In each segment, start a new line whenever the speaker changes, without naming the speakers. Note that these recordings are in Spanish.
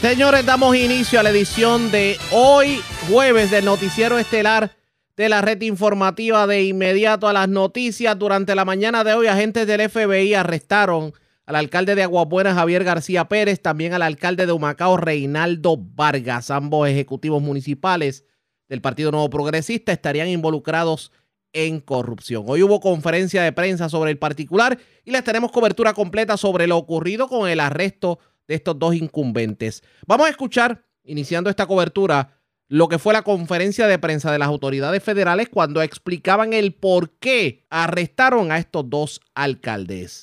Señores, damos inicio a la edición de hoy, jueves, del noticiero estelar de la red informativa de inmediato a las noticias. Durante la mañana de hoy, agentes del FBI arrestaron al alcalde de Aguabuena, Javier García Pérez, también al alcalde de Humacao, Reinaldo Vargas. Ambos ejecutivos municipales del Partido Nuevo Progresista estarían involucrados en corrupción. Hoy hubo conferencia de prensa sobre el particular y les tenemos cobertura completa sobre lo ocurrido con el arresto estos dos incumbentes. Vamos a escuchar, iniciando esta cobertura, lo que fue la conferencia de prensa de las autoridades federales cuando explicaban el por qué arrestaron a estos dos alcaldes.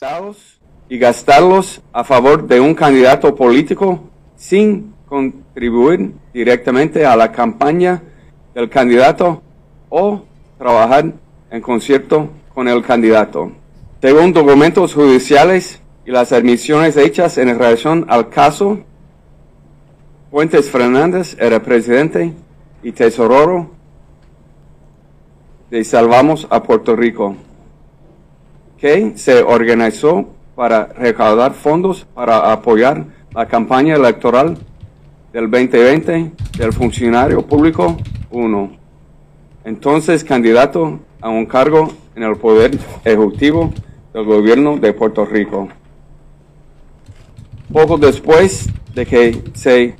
Y gastarlos a favor de un candidato político sin contribuir directamente a la campaña del candidato o trabajar en concierto con el candidato. Según documentos judiciales, y las admisiones hechas en relación al caso, Fuentes Fernández era presidente y tesorero de Salvamos a Puerto Rico, que se organizó para recaudar fondos para apoyar la campaña electoral del 2020 del funcionario público 1, entonces candidato a un cargo en el Poder Ejecutivo del Gobierno de Puerto Rico. Poco después de que se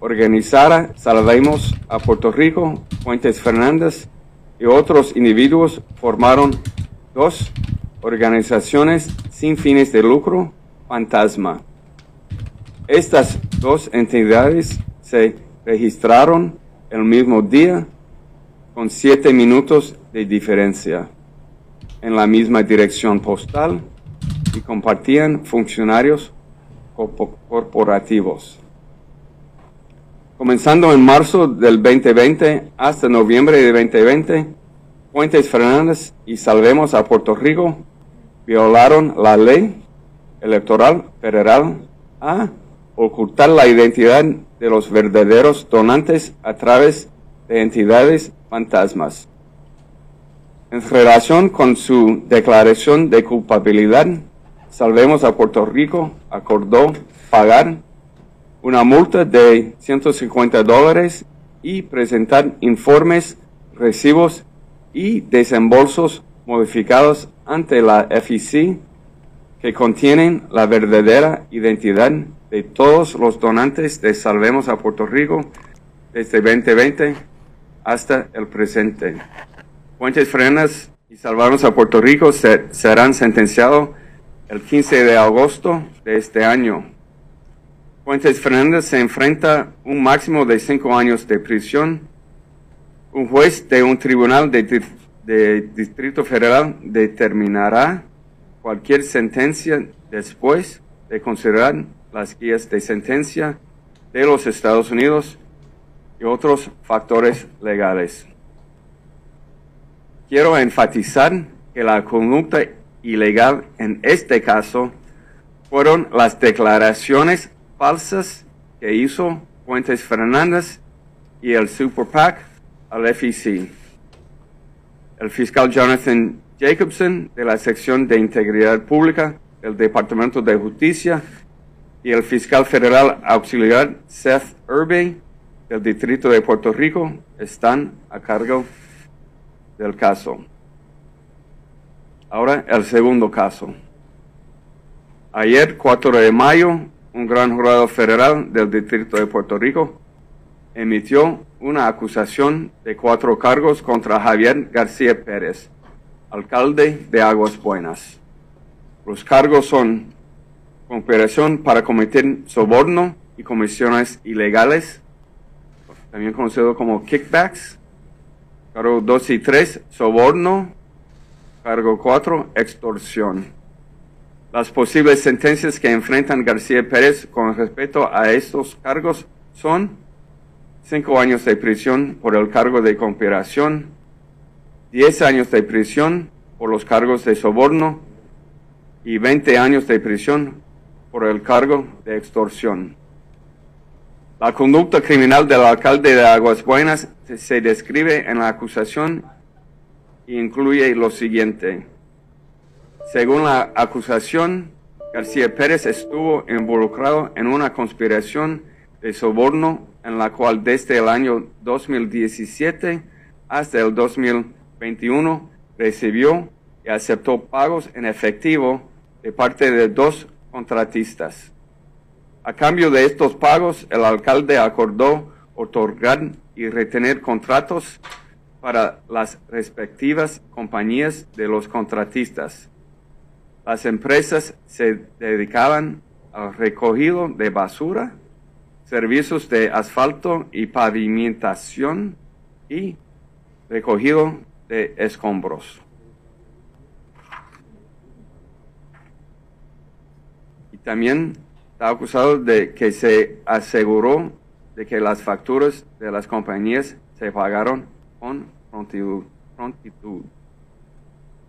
organizara Salvemos a Puerto Rico, Fuentes Fernández y otros individuos formaron dos organizaciones sin fines de lucro, Fantasma. Estas dos entidades se registraron el mismo día con siete minutos de diferencia en la misma dirección postal y compartían funcionarios corporativos. Comenzando en marzo del 2020 hasta noviembre de 2020, Fuentes Fernández y Salvemos a Puerto Rico violaron la ley electoral federal a ocultar la identidad de los verdaderos donantes a través de entidades fantasmas. En relación con su declaración de culpabilidad, Salvemos a Puerto Rico acordó pagar una multa de 150 dólares y presentar informes, recibos y desembolsos modificados ante la FEC que contienen la verdadera identidad de todos los donantes de Salvemos a Puerto Rico desde 2020 hasta el presente. Fuentes Frenas y Salvamos a Puerto Rico serán sentenciados el 15 de agosto de este año. Fuentes Fernández se enfrenta un máximo de cinco años de prisión. Un juez de un tribunal de, de Distrito Federal determinará cualquier sentencia después de considerar las guías de sentencia de los Estados Unidos y otros factores legales. Quiero enfatizar que la conducta ilegal en este caso fueron las declaraciones falsas que hizo Fuentes Fernández y el Super PAC al FEC. El fiscal Jonathan Jacobson de la sección de Integridad Pública del Departamento de Justicia y el fiscal federal auxiliar Seth Irby del Distrito de Puerto Rico están a cargo del caso. Ahora el segundo caso. Ayer, 4 de mayo, un gran jurado federal del Distrito de Puerto Rico emitió una acusación de cuatro cargos contra Javier García Pérez, alcalde de Aguas Buenas. Los cargos son conspiración para cometer soborno y comisiones ilegales, también conocido como kickbacks. Cargo 2 y 3, soborno, Cargo 4, extorsión. Las posibles sentencias que enfrentan García Pérez con respecto a estos cargos son cinco años de prisión por el cargo de conspiración, 10 años de prisión por los cargos de soborno y 20 años de prisión por el cargo de extorsión. La conducta criminal del alcalde de Aguas Buenas se describe en la acusación incluye lo siguiente. Según la acusación, García Pérez estuvo involucrado en una conspiración de soborno en la cual desde el año 2017 hasta el 2021 recibió y aceptó pagos en efectivo de parte de dos contratistas. A cambio de estos pagos, el alcalde acordó otorgar y retener contratos para las respectivas compañías de los contratistas. Las empresas se dedicaban al recogido de basura, servicios de asfalto y pavimentación y recogido de escombros. Y también está acusado de que se aseguró de que las facturas de las compañías se pagaron con prontitud.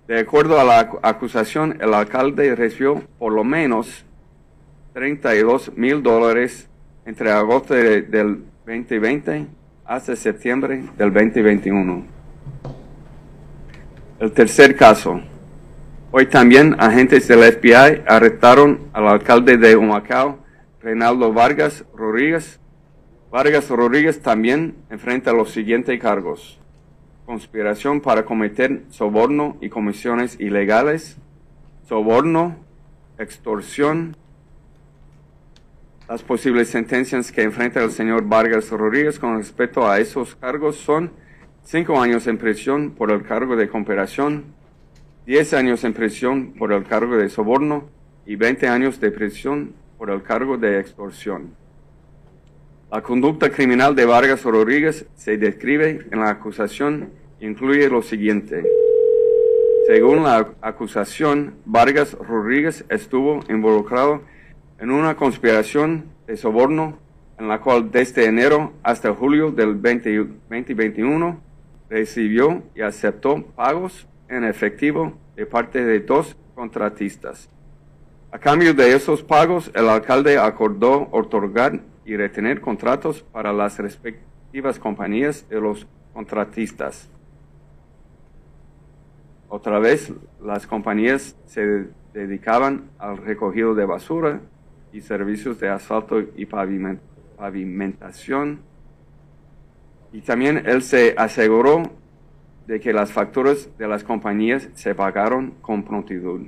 De acuerdo a la acusación, el alcalde recibió por lo menos 32 mil dólares entre agosto del 2020 hasta septiembre del 2021. El tercer caso. Hoy también agentes del FBI arrestaron al alcalde de Humacao, Reinaldo Vargas Rodríguez. Vargas Rodríguez también enfrenta los siguientes cargos. Conspiración para cometer soborno y comisiones ilegales, soborno, extorsión. Las posibles sentencias que enfrenta el señor Vargas Rodríguez con respecto a esos cargos son cinco años en prisión por el cargo de cooperación, 10 años en prisión por el cargo de soborno y 20 años de prisión por el cargo de extorsión. La conducta criminal de Vargas Rodríguez se describe en la acusación incluye lo siguiente. Según la acusación, Vargas Rodríguez estuvo involucrado en una conspiración de soborno en la cual desde enero hasta julio del 2021 recibió y aceptó pagos en efectivo de parte de dos contratistas. A cambio de esos pagos, el alcalde acordó otorgar y retener contratos para las respectivas compañías de los contratistas. Otra vez, las compañías se dedicaban al recogido de basura y servicios de asfalto y pavimentación y también él se aseguró de que las facturas de las compañías se pagaron con prontitud.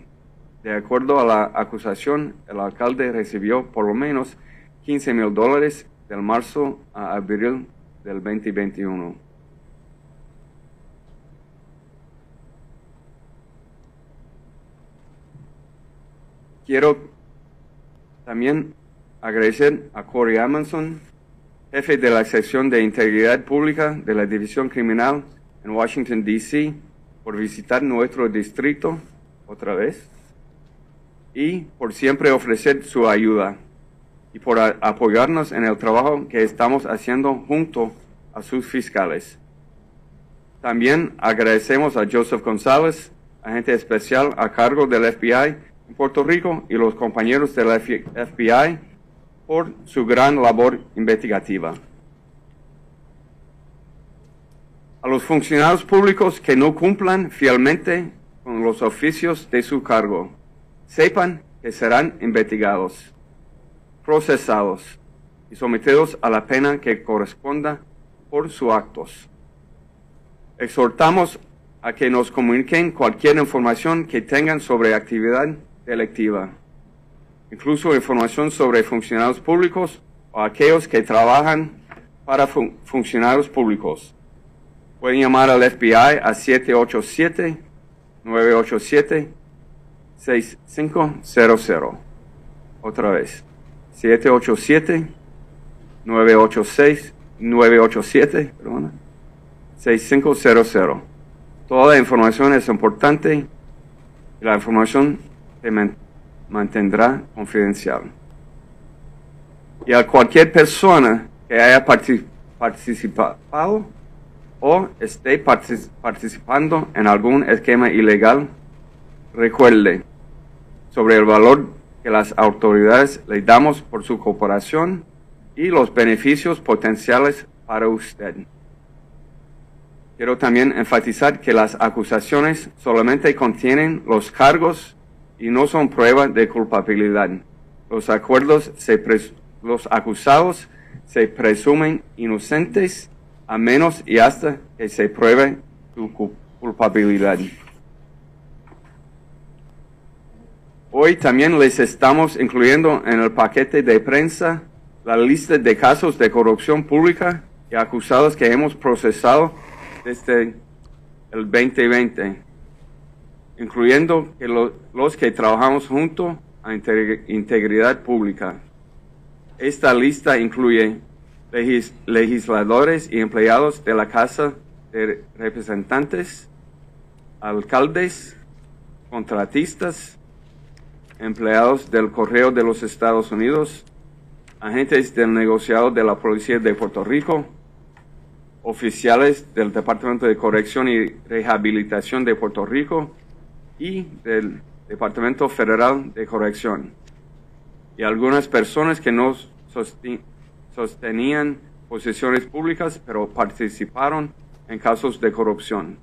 De acuerdo a la acusación, el alcalde recibió por lo menos 15 mil dólares del marzo a abril del 2021. Quiero también agradecer a Corey Amundson, jefe de la sección de integridad pública de la División Criminal en Washington, D.C., por visitar nuestro distrito otra vez y por siempre ofrecer su ayuda y por apoyarnos en el trabajo que estamos haciendo junto a sus fiscales. También agradecemos a Joseph González, agente especial a cargo del FBI en Puerto Rico y los compañeros del FBI por su gran labor investigativa. A los funcionarios públicos que no cumplan fielmente con los oficios de su cargo, sepan que serán investigados, procesados y sometidos a la pena que corresponda por sus actos. Exhortamos a que nos comuniquen cualquier información que tengan sobre actividad delictiva incluso información sobre funcionarios públicos o aquellos que trabajan para funcionarios públicos. Pueden llamar al FBI a 787-987-6500. Otra vez, 787-986-987, perdona, 6500. Toda la información es importante y la información te mantendrá confidencial. Y a cualquier persona que haya participado o esté participando en algún esquema ilegal, recuerde sobre el valor que las autoridades le damos por su cooperación y los beneficios potenciales para usted. Quiero también enfatizar que las acusaciones solamente contienen los cargos y no son pruebas de culpabilidad. Los acuerdos se los acusados se presumen inocentes a menos y hasta que se pruebe su cu- culpabilidad. Hoy también les estamos incluyendo en el paquete de prensa la lista de casos de corrupción pública y acusados que hemos procesado desde el 2020, incluyendo los que trabajamos junto a Integ- Integridad Pública. Esta lista incluye legis- legisladores y empleados de la Casa de Representantes, alcaldes, contratistas, empleados del Correo de los Estados Unidos, agentes del negociado de la Policía de Puerto Rico, oficiales del Departamento de Corrección y Rehabilitación de Puerto Rico y del Departamento Federal de Corrección, y algunas personas que no sostenían posiciones públicas, pero participaron en casos de corrupción,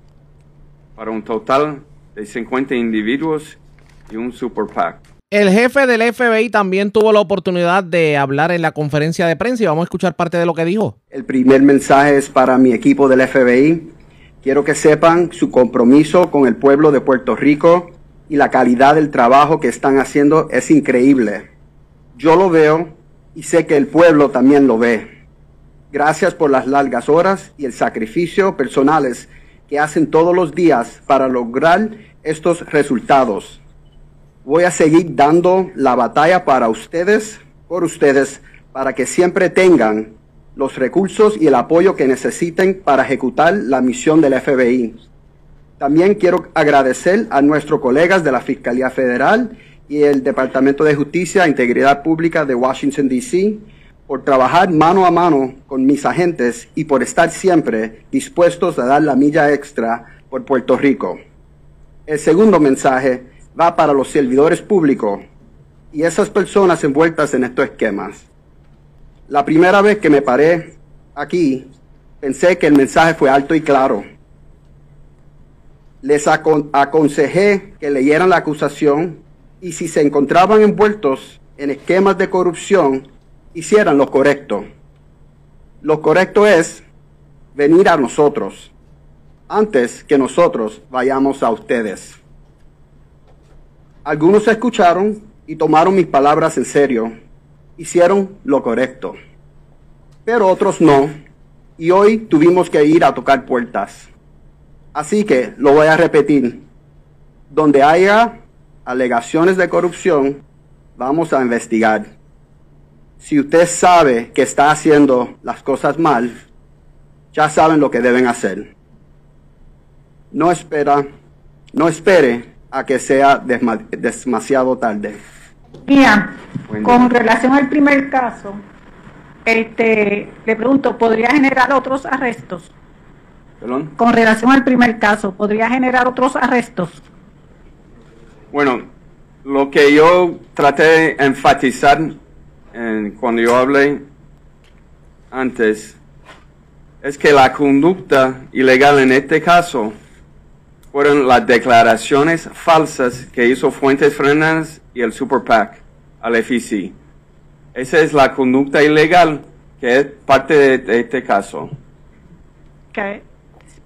para un total de 50 individuos y un super PAC.
El jefe del FBI también tuvo la oportunidad de hablar en la conferencia de prensa y vamos a escuchar parte de lo que dijo.
El primer mensaje es para mi equipo del FBI. Quiero que sepan su compromiso con el pueblo de Puerto Rico y la calidad del trabajo que están haciendo es increíble. Yo lo veo y sé que el pueblo también lo ve. Gracias por las largas horas y el sacrificio personales que hacen todos los días para lograr estos resultados. Voy a seguir dando la batalla para ustedes, por ustedes, para que siempre tengan los recursos y el apoyo que necesiten para ejecutar la misión del FBI. También quiero agradecer a nuestros colegas de la Fiscalía Federal y el Departamento de Justicia e Integridad Pública de Washington, D.C., por trabajar mano a mano con mis agentes y por estar siempre dispuestos a dar la milla extra por Puerto Rico. El segundo mensaje va para los servidores públicos y esas personas envueltas en estos esquemas. La primera vez que me paré aquí, pensé que el mensaje fue alto y claro. Les acon- aconsejé que leyeran la acusación y si se encontraban envueltos en esquemas de corrupción, hicieran lo correcto. Lo correcto es venir a nosotros antes que nosotros vayamos a ustedes. Algunos escucharon y tomaron mis palabras en serio. Hicieron lo correcto. Pero otros no. Y hoy tuvimos que ir a tocar puertas. Así que lo voy a repetir. Donde haya alegaciones de corrupción, vamos a investigar. Si usted sabe que está haciendo las cosas mal, ya saben lo que deben hacer. No espera, no espere a que sea demasiado tarde.
Mira,
Buen
con relación al primer caso, este, le pregunto, ¿podría generar otros arrestos?
¿Perdón?
Con relación al primer caso, ¿podría generar otros arrestos?
Bueno, lo que yo traté de enfatizar en- cuando yo hablé antes es que la conducta ilegal en este caso fueron las declaraciones falsas que hizo Fuentes Fernández y el Super PAC al FEC. Esa es la conducta ilegal que es parte de, de este caso.
Que,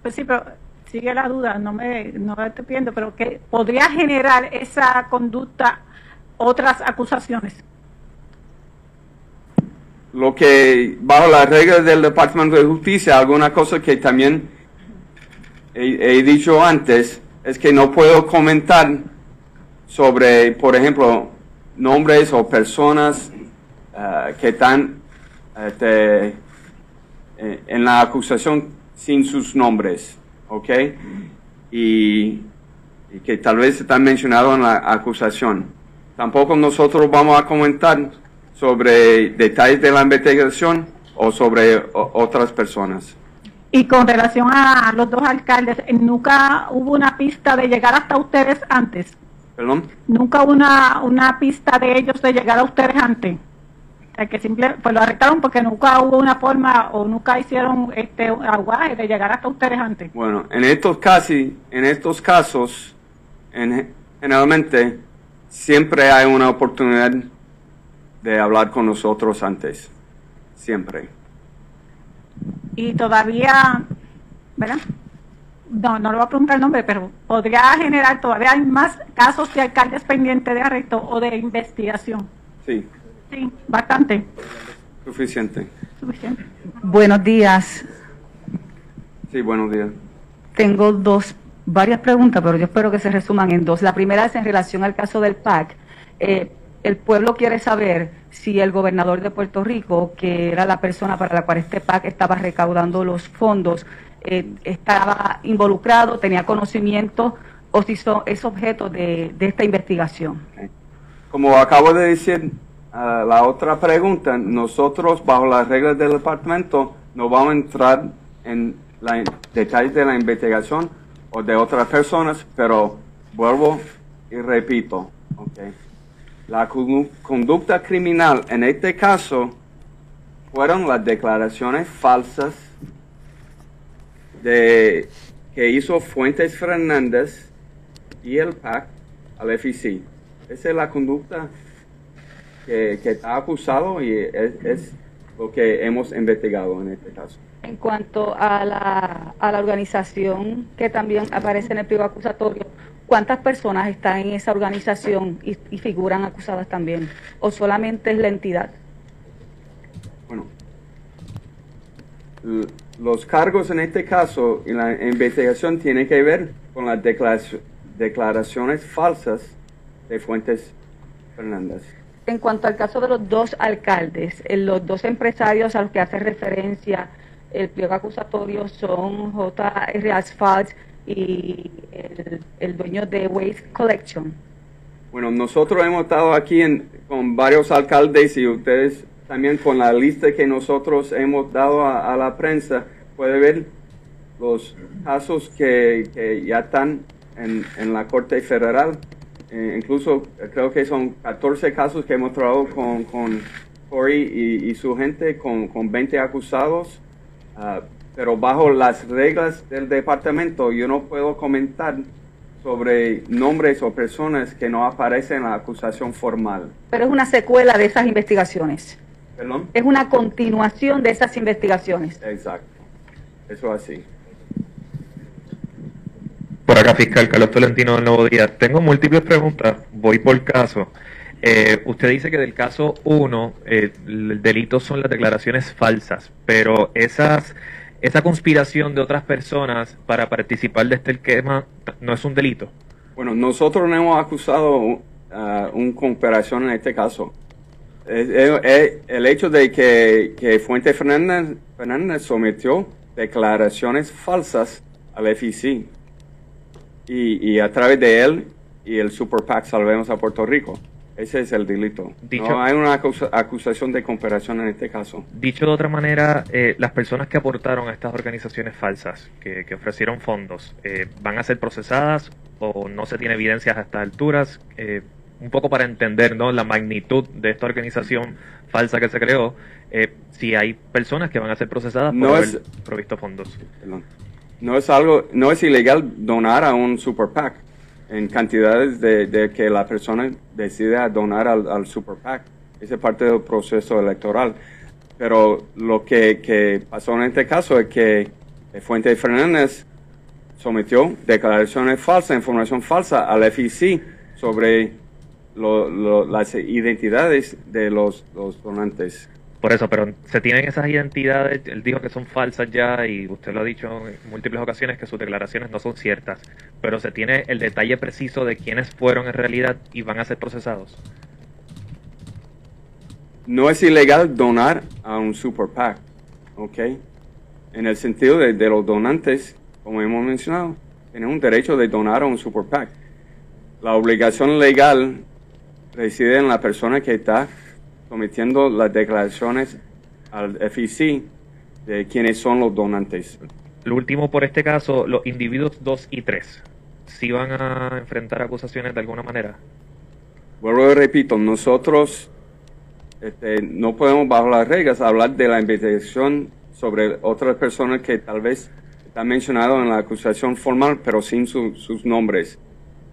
pues sí, pero sigue la duda, no me, no me estoy pidiendo, pero que podría generar esa conducta otras acusaciones.
lo que bajo las reglas del Departamento de Justicia, alguna cosa que también he, dicho antes, es que no puedo comentar sobre, por ejemplo, nombres o personas ah, que están este, eh, en la acusación sin sus nombres, ¿ok? Y, que tal vez están mencionados en la acusación. Tampoco nosotros vamos a comentar sobre detalles de la investigación o sobre otras personas.
Y con relación a los dos alcaldes, ¿nunca hubo una pista de llegar hasta ustedes antes?
¿Perdón?
Nunca hubo una, una pista de ellos de llegar a ustedes antes. O sea, que simple, pues lo arrestaron porque nunca hubo una forma o nunca hicieron este aguaje de llegar hasta ustedes antes.
Bueno, en estos casi, en estos casos, en- generalmente siempre hay una oportunidad de hablar con nosotros antes. siempre.
Y todavía, ¿verdad? No, no le voy a preguntar el nombre, pero podría generar, todavía hay más casos de alcaldes pendientes de arresto o de investigación.
Sí,
Sí, bastante.
suficiente.
Suficiente.
Buenos días.
Sí, buenos días.
Tengo dos, varias preguntas, pero yo espero que se resuman en dos. La primera es en relación al caso del PAC. Eh, el pueblo quiere saber si el gobernador de Puerto Rico, que era la persona para la cual este PAC estaba recaudando los fondos, eh, estaba involucrado, tenía conocimiento o si son, es objeto de, esta investigación.
Como acabo de decir, a la otra pregunta, nosotros bajo las reglas del departamento no vamos a entrar en detalles de la investigación o de otras personas, pero vuelvo y repito. La condu- conducta criminal en este caso fueron las declaraciones falsas de que hizo Fuentes Fernández y el PAC al FEC. Esa es la conducta que, que está acusado y es, es lo que hemos investigado en este caso.
En cuanto a la, a la organización que también aparece en el pliego acusatorio, ¿cuántas personas están en esa organización y, y figuran acusadas también? ¿O solamente es la entidad?
Bueno, los cargos en este caso y la investigación tiene que ver con las declaraci- declaraciones falsas de Fuentes Fernández.
En cuanto al caso de los dos alcaldes, eh, los dos empresarios a los que hace referencia el pliego acusatorio son J.R. Asphalt y el, dueño de Waste Collection.
Bueno, nosotros hemos estado aquí en- con varios alcaldes y ustedes también con la lista que nosotros hemos dado a, la prensa, puede ver los casos que, ya están en, en la Corte Federal. Eh, incluso creo que son 14 casos que hemos trabajado con, con Corey y, y su gente, con, con 20 acusados. Ah, pero bajo las reglas del departamento yo no puedo comentar sobre nombres o personas que no aparecen en la acusación formal.
Pero es una secuela de esas investigaciones.
¿Perdón?
Es una continuación de esas investigaciones.
Exacto. Eso así.
Por acá, fiscal Carlos Tolentino del Nuevo Día. Tengo múltiples preguntas, voy por caso. Eh, usted dice que del caso 1, el delito son las declaraciones falsas, pero esas, esa conspiración de otras personas para participar de este esquema no es un delito.
Bueno, nosotros no hemos acusado a un cooperación en este caso. Es- es el hecho de que, que Fuente Fernández, Fernández sometió declaraciones falsas al FEC y, y a través de él y el Super PAC Salvemos a Puerto Rico. Ese es el delito.
Dicho-
no hay una acusa- acusación de cooperación en este caso.
Dicho de otra manera, eh, las personas que aportaron a estas organizaciones falsas, que, que ofrecieron fondos, eh, ¿van a ser procesadas o no se tiene evidencias a estas alturas? Eh, un poco para entender ¿no? la magnitud de esta organización falsa que se creó, si hay personas que van a ser procesadas por
No
haber
es-
provisto fondos.
Perdón. No es algo, no es ilegal donar a un super PAC en cantidades de, de que la persona decide a donar al, al super PAC. Esa es parte del proceso electoral. Pero lo que, que pasó en este caso es que Fuente Fernández sometió declaraciones falsas, información falsa al FEC sobre lo- lo- las identidades de los, los donantes.
Por eso, pero se tienen esas identidades, él dijo que son falsas ya y usted lo ha dicho en múltiples ocasiones que sus declaraciones no son ciertas, pero se tiene el detalle preciso de quiénes fueron en realidad y van a ser procesados.
no es ilegal donar a un super PAC, ¿ok? En el sentido de, los donantes, como hemos mencionado, tienen un derecho de donar a un super PAC. La obligación legal reside en la persona que está sometiendo las declaraciones al FEC de quiénes son los donantes.
Lo último por este caso, los individuos 2 y 3, ¿sí van a enfrentar acusaciones de alguna manera?
Vuelvo y repito, nosotros este, no podemos bajo las reglas hablar de la investigación sobre otras personas que tal vez están mencionadas en la acusación formal, pero sin su- sus nombres.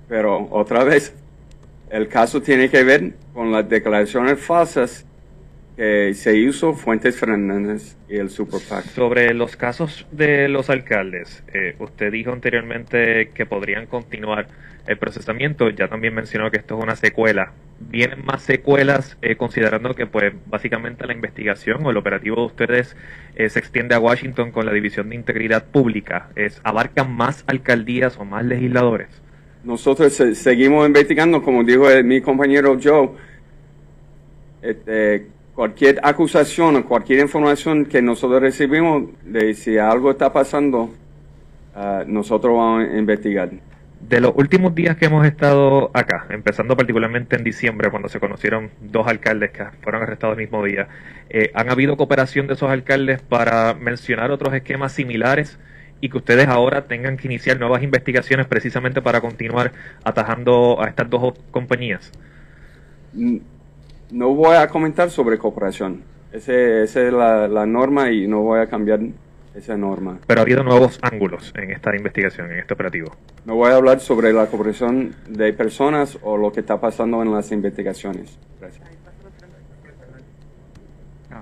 Pero otra vez, el caso tiene que ver con las declaraciones falsas que se hizo Fuentes Fernández y el Super PAC.
Sobre los casos de los alcaldes, eh, usted dijo anteriormente que podrían continuar el procesamiento, ya también mencionó que esto es una secuela. ¿Vienen más secuelas eh, considerando que pues básicamente la investigación o el operativo de ustedes eh, se extiende a Washington con la División de Integridad Pública? ¿Es, ¿Abarcan más alcaldías o más legisladores?
Nosotros se- seguimos investigando, como dijo mi compañero Joe, este, cualquier acusación o cualquier información que nosotros recibimos de si algo está pasando, ah, nosotros vamos a investigar.
De los últimos días que hemos estado acá, empezando particularmente en diciembre, cuando se conocieron dos alcaldes que fueron arrestados el mismo día, eh, ¿han habido cooperación de esos alcaldes para mencionar otros esquemas similares y que ustedes ahora tengan que iniciar nuevas investigaciones precisamente para continuar atajando a estas dos compañías?
N- No voy a comentar sobre cooperación. Ese- Esa es la, la norma y no voy a cambiar esa norma.
Pero ha habido nuevos ángulos en esta investigación, en este operativo.
No voy a hablar sobre la cooperación de personas o lo que está pasando en las investigaciones. Gracias.
Ah,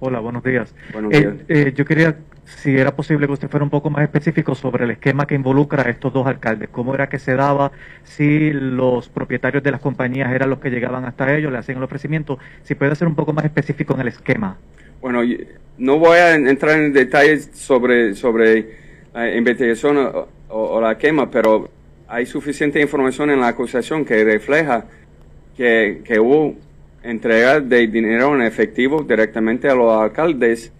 Hola, buenos días.
Buenos
Eh,
días.
eh, yo quería, si era posible que usted fuera un poco más específico sobre el esquema que involucra a estos dos alcaldes. ¿Cómo era que se daba? Si los propietarios de las compañías eran los que llegaban hasta ellos, le hacían el ofrecimiento. Si puede ser un poco más específico en el esquema.
Bueno, no voy a entrar en detalles sobre, sobre la investigación o la quema, pero hay suficiente información en la acusación que refleja que, que hubo entrega de dinero en efectivo directamente a los alcaldes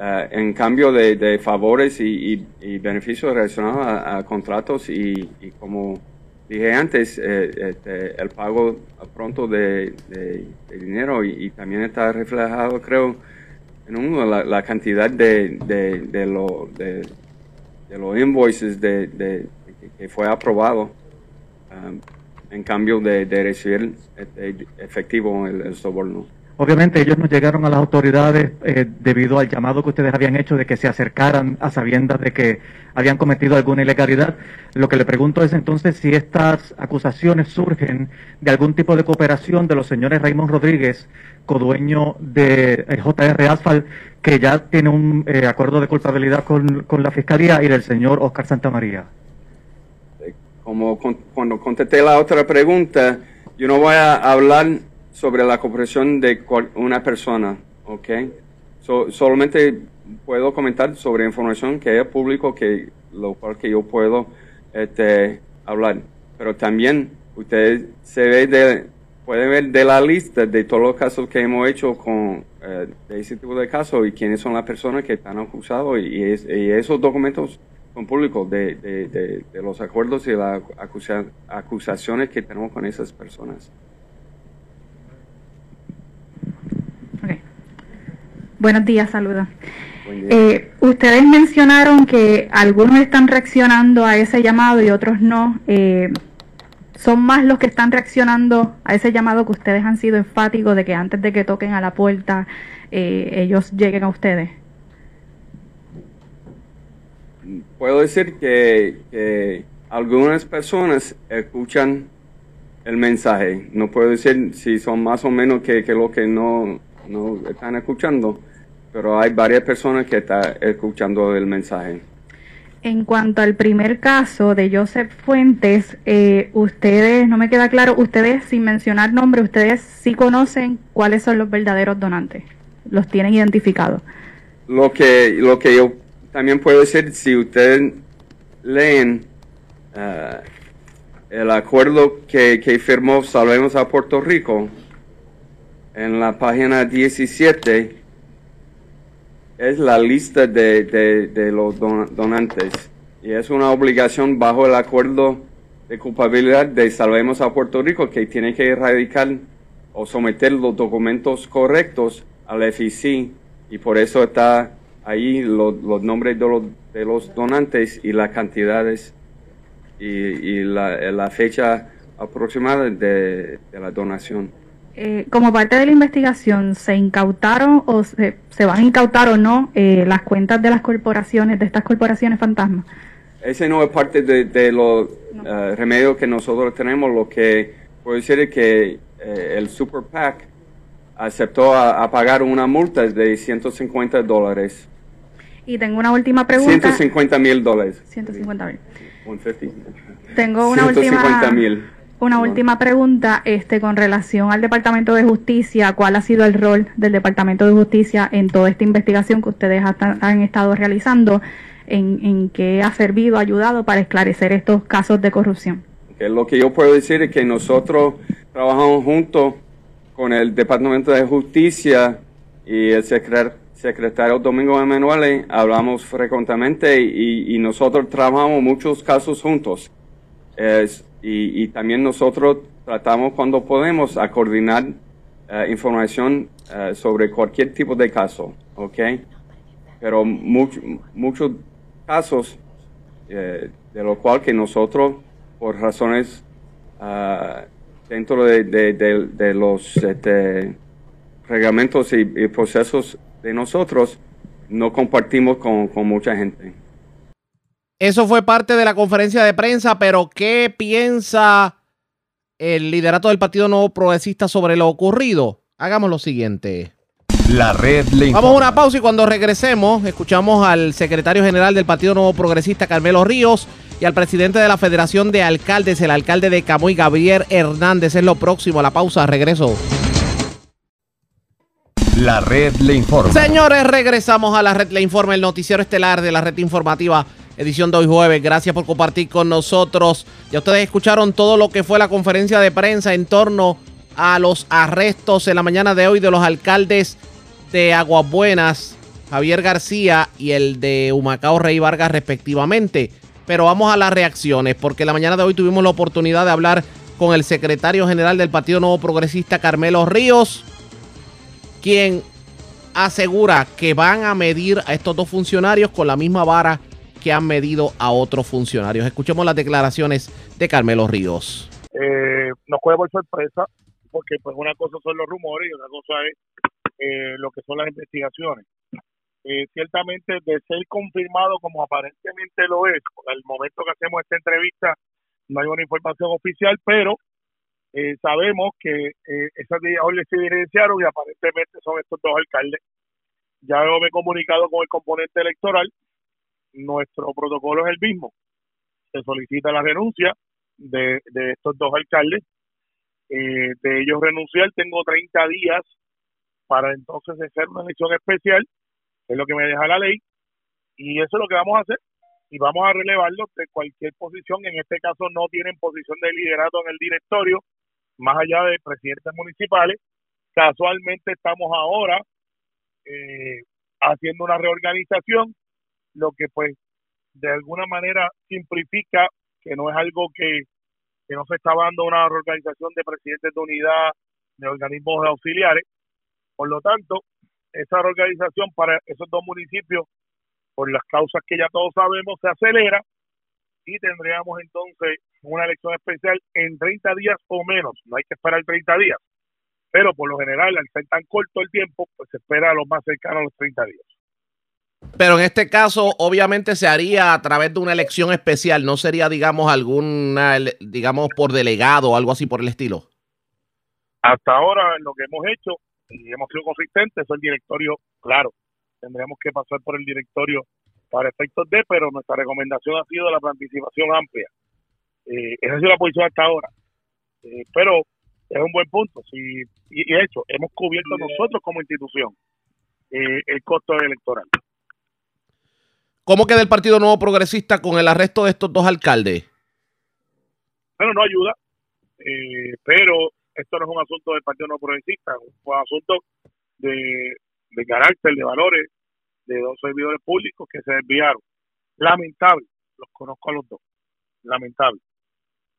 eh, en cambio de, de favores y, y- y beneficios relacionados a, contratos y, como dije antes, eh, este, el pago pronto de, dinero y, también está reflejado, creo, en uno la, la cantidad de, de, lo- de- los invoices de, que- fue aprobado um, en cambio de, recibir este, efectivo el soborno.
Obviamente ellos no llegaron a las autoridades eh, debido al llamado que ustedes habían hecho de que se acercaran a sabiendas de que habían cometido alguna ilegalidad. Lo que le pregunto es entonces si estas acusaciones surgen de algún tipo de cooperación de los señores Raymond Rodríguez, codueño de eh, JR Asphalt, que ya tiene un eh, acuerdo de culpabilidad con, con la Fiscalía, y del señor Oscar Santamaría.
Como con- cuando contesté la otra pregunta, yo no voy a hablar sobre la cooperación de una persona, ¿ok? So- solamente puedo comentar sobre información que es público, que lo cual que yo puedo este, hablar. Pero también usted se ve de, puede ver de la lista de todos los casos que hemos hecho con eh, de ese tipo de casos y quiénes son las personas que están acusados y, es- y esos documentos son públicos de, de, los acuerdos y las acusa- acusaciones que tenemos con esas personas.
Ok. Buenos días, saludos. Eh, ustedes mencionaron que algunos están reaccionando a ese llamado y otros no. Eh, ¿Son más los que están reaccionando a ese llamado que ustedes han sido enfáticos de que antes de que toquen a la puerta eh, ellos lleguen a ustedes?
Puedo decir que, que algunas personas escuchan el mensaje. No puedo decir si son más o menos que, que los que no, no están escuchando, pero hay varias personas que están escuchando el mensaje.
En cuanto al primer caso de Joseph Fuentes, eh, ustedes, no me queda claro, ustedes sin mencionar nombre, ustedes sí conocen cuáles son los verdaderos donantes, los tienen identificados.
Lo que, lo que yo también puedo decir, si ustedes leen eh, el acuerdo que, que firmó Salvemos a Puerto Rico, en la página 17 es la lista de, de- los don- donantes y es una obligación bajo el acuerdo de culpabilidad de Salvemos a Puerto Rico que tiene que erradicar o someter los documentos correctos al FEC y por eso está ahí lo- los nombres de los, de los donantes y las cantidades y, y la, la fecha aproximada de, de la donación.
Eh, como parte de la investigación, ¿se incautaron o se, se van a incautar o no eh, las cuentas de las corporaciones, de estas corporaciones fantasmas?
Ese no es parte de, de los eh, remedios que nosotros tenemos. Lo que puedo decir es que eh, el Super PAC aceptó a, a pagar una multa de 150 dólares.
Y tengo una última pregunta.
150 mil dólares.
150 mil.
150.
Tengo una
150
última
mil.
Una última pregunta este con relación al Departamento de Justicia, ¿cuál ha sido el rol del Departamento de Justicia en toda esta investigación que ustedes han estado realizando? ¿En, en qué ha servido, ha ayudado para esclarecer estos casos de corrupción?
Que lo que yo puedo decir es que nosotros trabajamos junto con el Departamento de Justicia y el secre- secretario Domingo Emanuele, hablamos frecuentemente y, y nosotros trabajamos muchos casos juntos. Es- y, y también nosotros tratamos cuando podemos a coordinar eh, información eh, sobre cualquier tipo de caso, ¿ok? Pero much- muchos casos eh, de lo cual que nosotros, por razones ah, dentro de, los este, reglamentos y, procesos de nosotros, no compartimos con mucha gente.
Eso fue parte de la conferencia de prensa, pero ¿qué piensa el liderato del Partido Nuevo Progresista sobre lo ocurrido? Hagamos lo siguiente.
La red le
Vamos a una pausa y cuando regresemos escuchamos al secretario general del Partido Nuevo Progresista, Carmelo Ríos, y al presidente de la Federación de Alcaldes, el alcalde de Camuy, Gabriel Hernández. Es lo próximo. La pausa, regreso.
La red le informa.
Señores, regresamos a la red Le Informa, el noticiero estelar de la red informativa, edición de hoy jueves. Gracias por compartir con nosotros. Ya ustedes escucharon todo lo que fue la conferencia de prensa en torno a los arrestos en la mañana de hoy de los alcaldes de Aguas Buenas, Javier García y el de Humacao Rey Vargas respectivamente. Pero vamos a las reacciones, porque la mañana de hoy tuvimos la oportunidad de hablar con el secretario general del Partido Nuevo Progresista, Carmelo Ríos, quien asegura que van a medir a estos dos funcionarios con la misma vara que han medido a otros funcionarios. Escuchemos las declaraciones de Carmelo Ríos.
eh, nos coge por sorpresa porque pues una cosa son los rumores y otra cosa es eh, lo que son las investigaciones. Eh, ciertamente de ser confirmado como aparentemente lo es, al momento que hacemos esta entrevista no hay una información oficial, pero eh, sabemos que eh, esas órdenes se evidenciaron y aparentemente son estos dos alcaldes. Ya me he comunicado con el componente electoral, nuestro protocolo es el mismo. Se solicita la renuncia de, de estos dos alcaldes. Eh, de ellos renunciar, tengo 30 días para entonces hacer una elección especial, es lo que me deja la ley, y eso es lo que vamos a hacer. Y vamos a relevarlos de cualquier posición, en este caso no tienen posición de liderato en el directorio, más allá de presidentes municipales. Casualmente estamos ahora eh, haciendo una reorganización, lo que pues de alguna manera simplifica que no es algo que, que no se está dando una reorganización de presidentes de unidad, de organismos auxiliares. Por lo tanto, esa reorganización para esos dos municipios, por las causas que ya todos sabemos, se acelera y tendríamos entonces una elección especial en 30 días o menos. No hay que esperar 30 días. Pero por lo general, al ser tan corto el tiempo, pues se espera a lo más cercano a los 30 días.
Pero en este caso, obviamente se haría a través de una elección especial, no sería, digamos, alguna, digamos, por delegado o algo así por el estilo.
Hasta ahora lo que hemos hecho y hemos sido consistentes es el directorio, claro, tendríamos que pasar por el directorio para efectos de, pero nuestra recomendación ha sido la participación amplia. Eh, esa ha sido la posición hasta ahora. Eh, pero es un buen punto. Si, y, y de hecho, hemos cubierto nosotros como institución eh, el costo electoral.
¿Cómo queda el Partido Nuevo Progresista con el arresto de estos dos alcaldes?
Bueno, no ayuda, eh, pero esto no es un asunto del Partido No Progresista, es un asunto de, de carácter, de valores, de dos servidores públicos que se desviaron. Lamentable, los conozco a los dos, lamentable.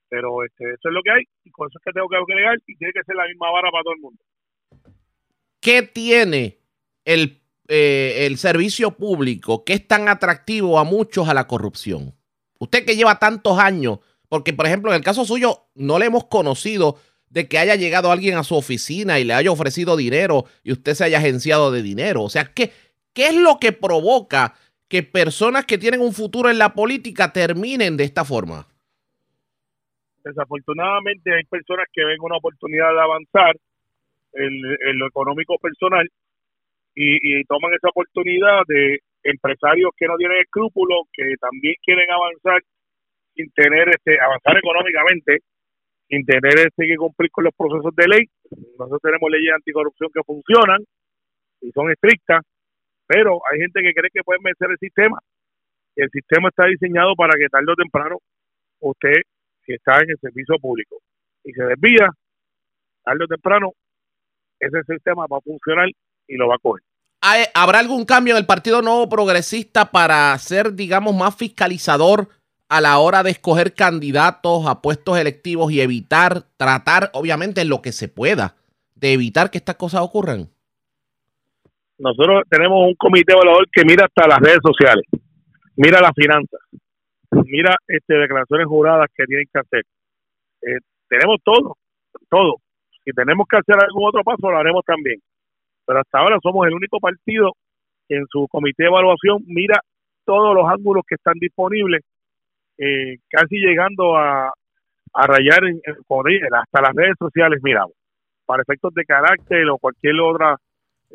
Pero este, eso es lo que hay y con eso es que tengo que agregar y tiene que ser la misma vara para todo el mundo.
¿Qué tiene el, eh, el servicio público que es tan atractivo a muchos a la corrupción? Usted que lleva tantos años, porque por ejemplo en el caso suyo no le hemos conocido de que haya llegado alguien a su oficina y le haya ofrecido dinero y usted se haya agenciado de dinero. O sea, ¿qué, qué es lo que provoca que personas que tienen un futuro en la política terminen de esta forma?
Desafortunadamente hay personas que ven una oportunidad de avanzar en lo económico personal y, y toman esa oportunidad de empresarios que no tienen escrúpulos, que también quieren avanzar sin tener este avanzar económicamente, sin tener este que cumplir con los procesos de ley. Nosotros tenemos leyes anticorrupción que funcionan y son estrictas, pero hay gente que cree que pueden vencer el sistema. El sistema está diseñado para que tarde o temprano usted, si está en el servicio público y se desvía, tarde o temprano ese sistema va a funcionar y lo va a coger.
¿Hay- ¿Habrá algún cambio en el Partido Nuevo Progresista para ser, digamos, más fiscalizador a la hora de escoger candidatos a puestos electivos y evitar, tratar, obviamente, en lo que se pueda, de evitar que estas cosas ocurran?
Nosotros tenemos un comité evaluador que mira hasta las redes sociales, mira las finanzas, mira este declaraciones juradas que tienen que hacer. Eh, tenemos todo, todo. Si tenemos que hacer algún otro paso, lo haremos también. Pero hasta ahora somos el único partido que en su comité de evaluación mira todos los ángulos que están disponibles, eh, casi llegando a, a rayar en, hasta las redes sociales miramos, para efectos de carácter o cualquier otra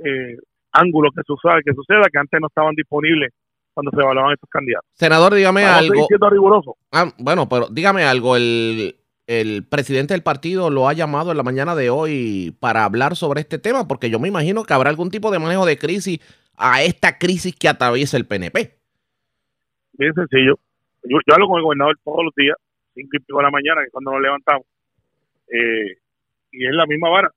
eh, ángulo que suceda, que suceda que antes no estaban disponibles cuando se evaluaban estos candidatos.
Senador, dígame algo.
siendo rigurosos.
Ah, bueno, pero dígame algo. El, el presidente del partido lo ha llamado en la mañana de hoy para hablar sobre este tema, porque yo me imagino que habrá algún tipo de manejo de crisis a esta crisis que atraviesa el PNP.
Bien sencillo. Yo, yo hablo con el gobernador todos los días, cinco y pico de la mañana, que es cuando nos levantamos. Eh, y es la misma vara.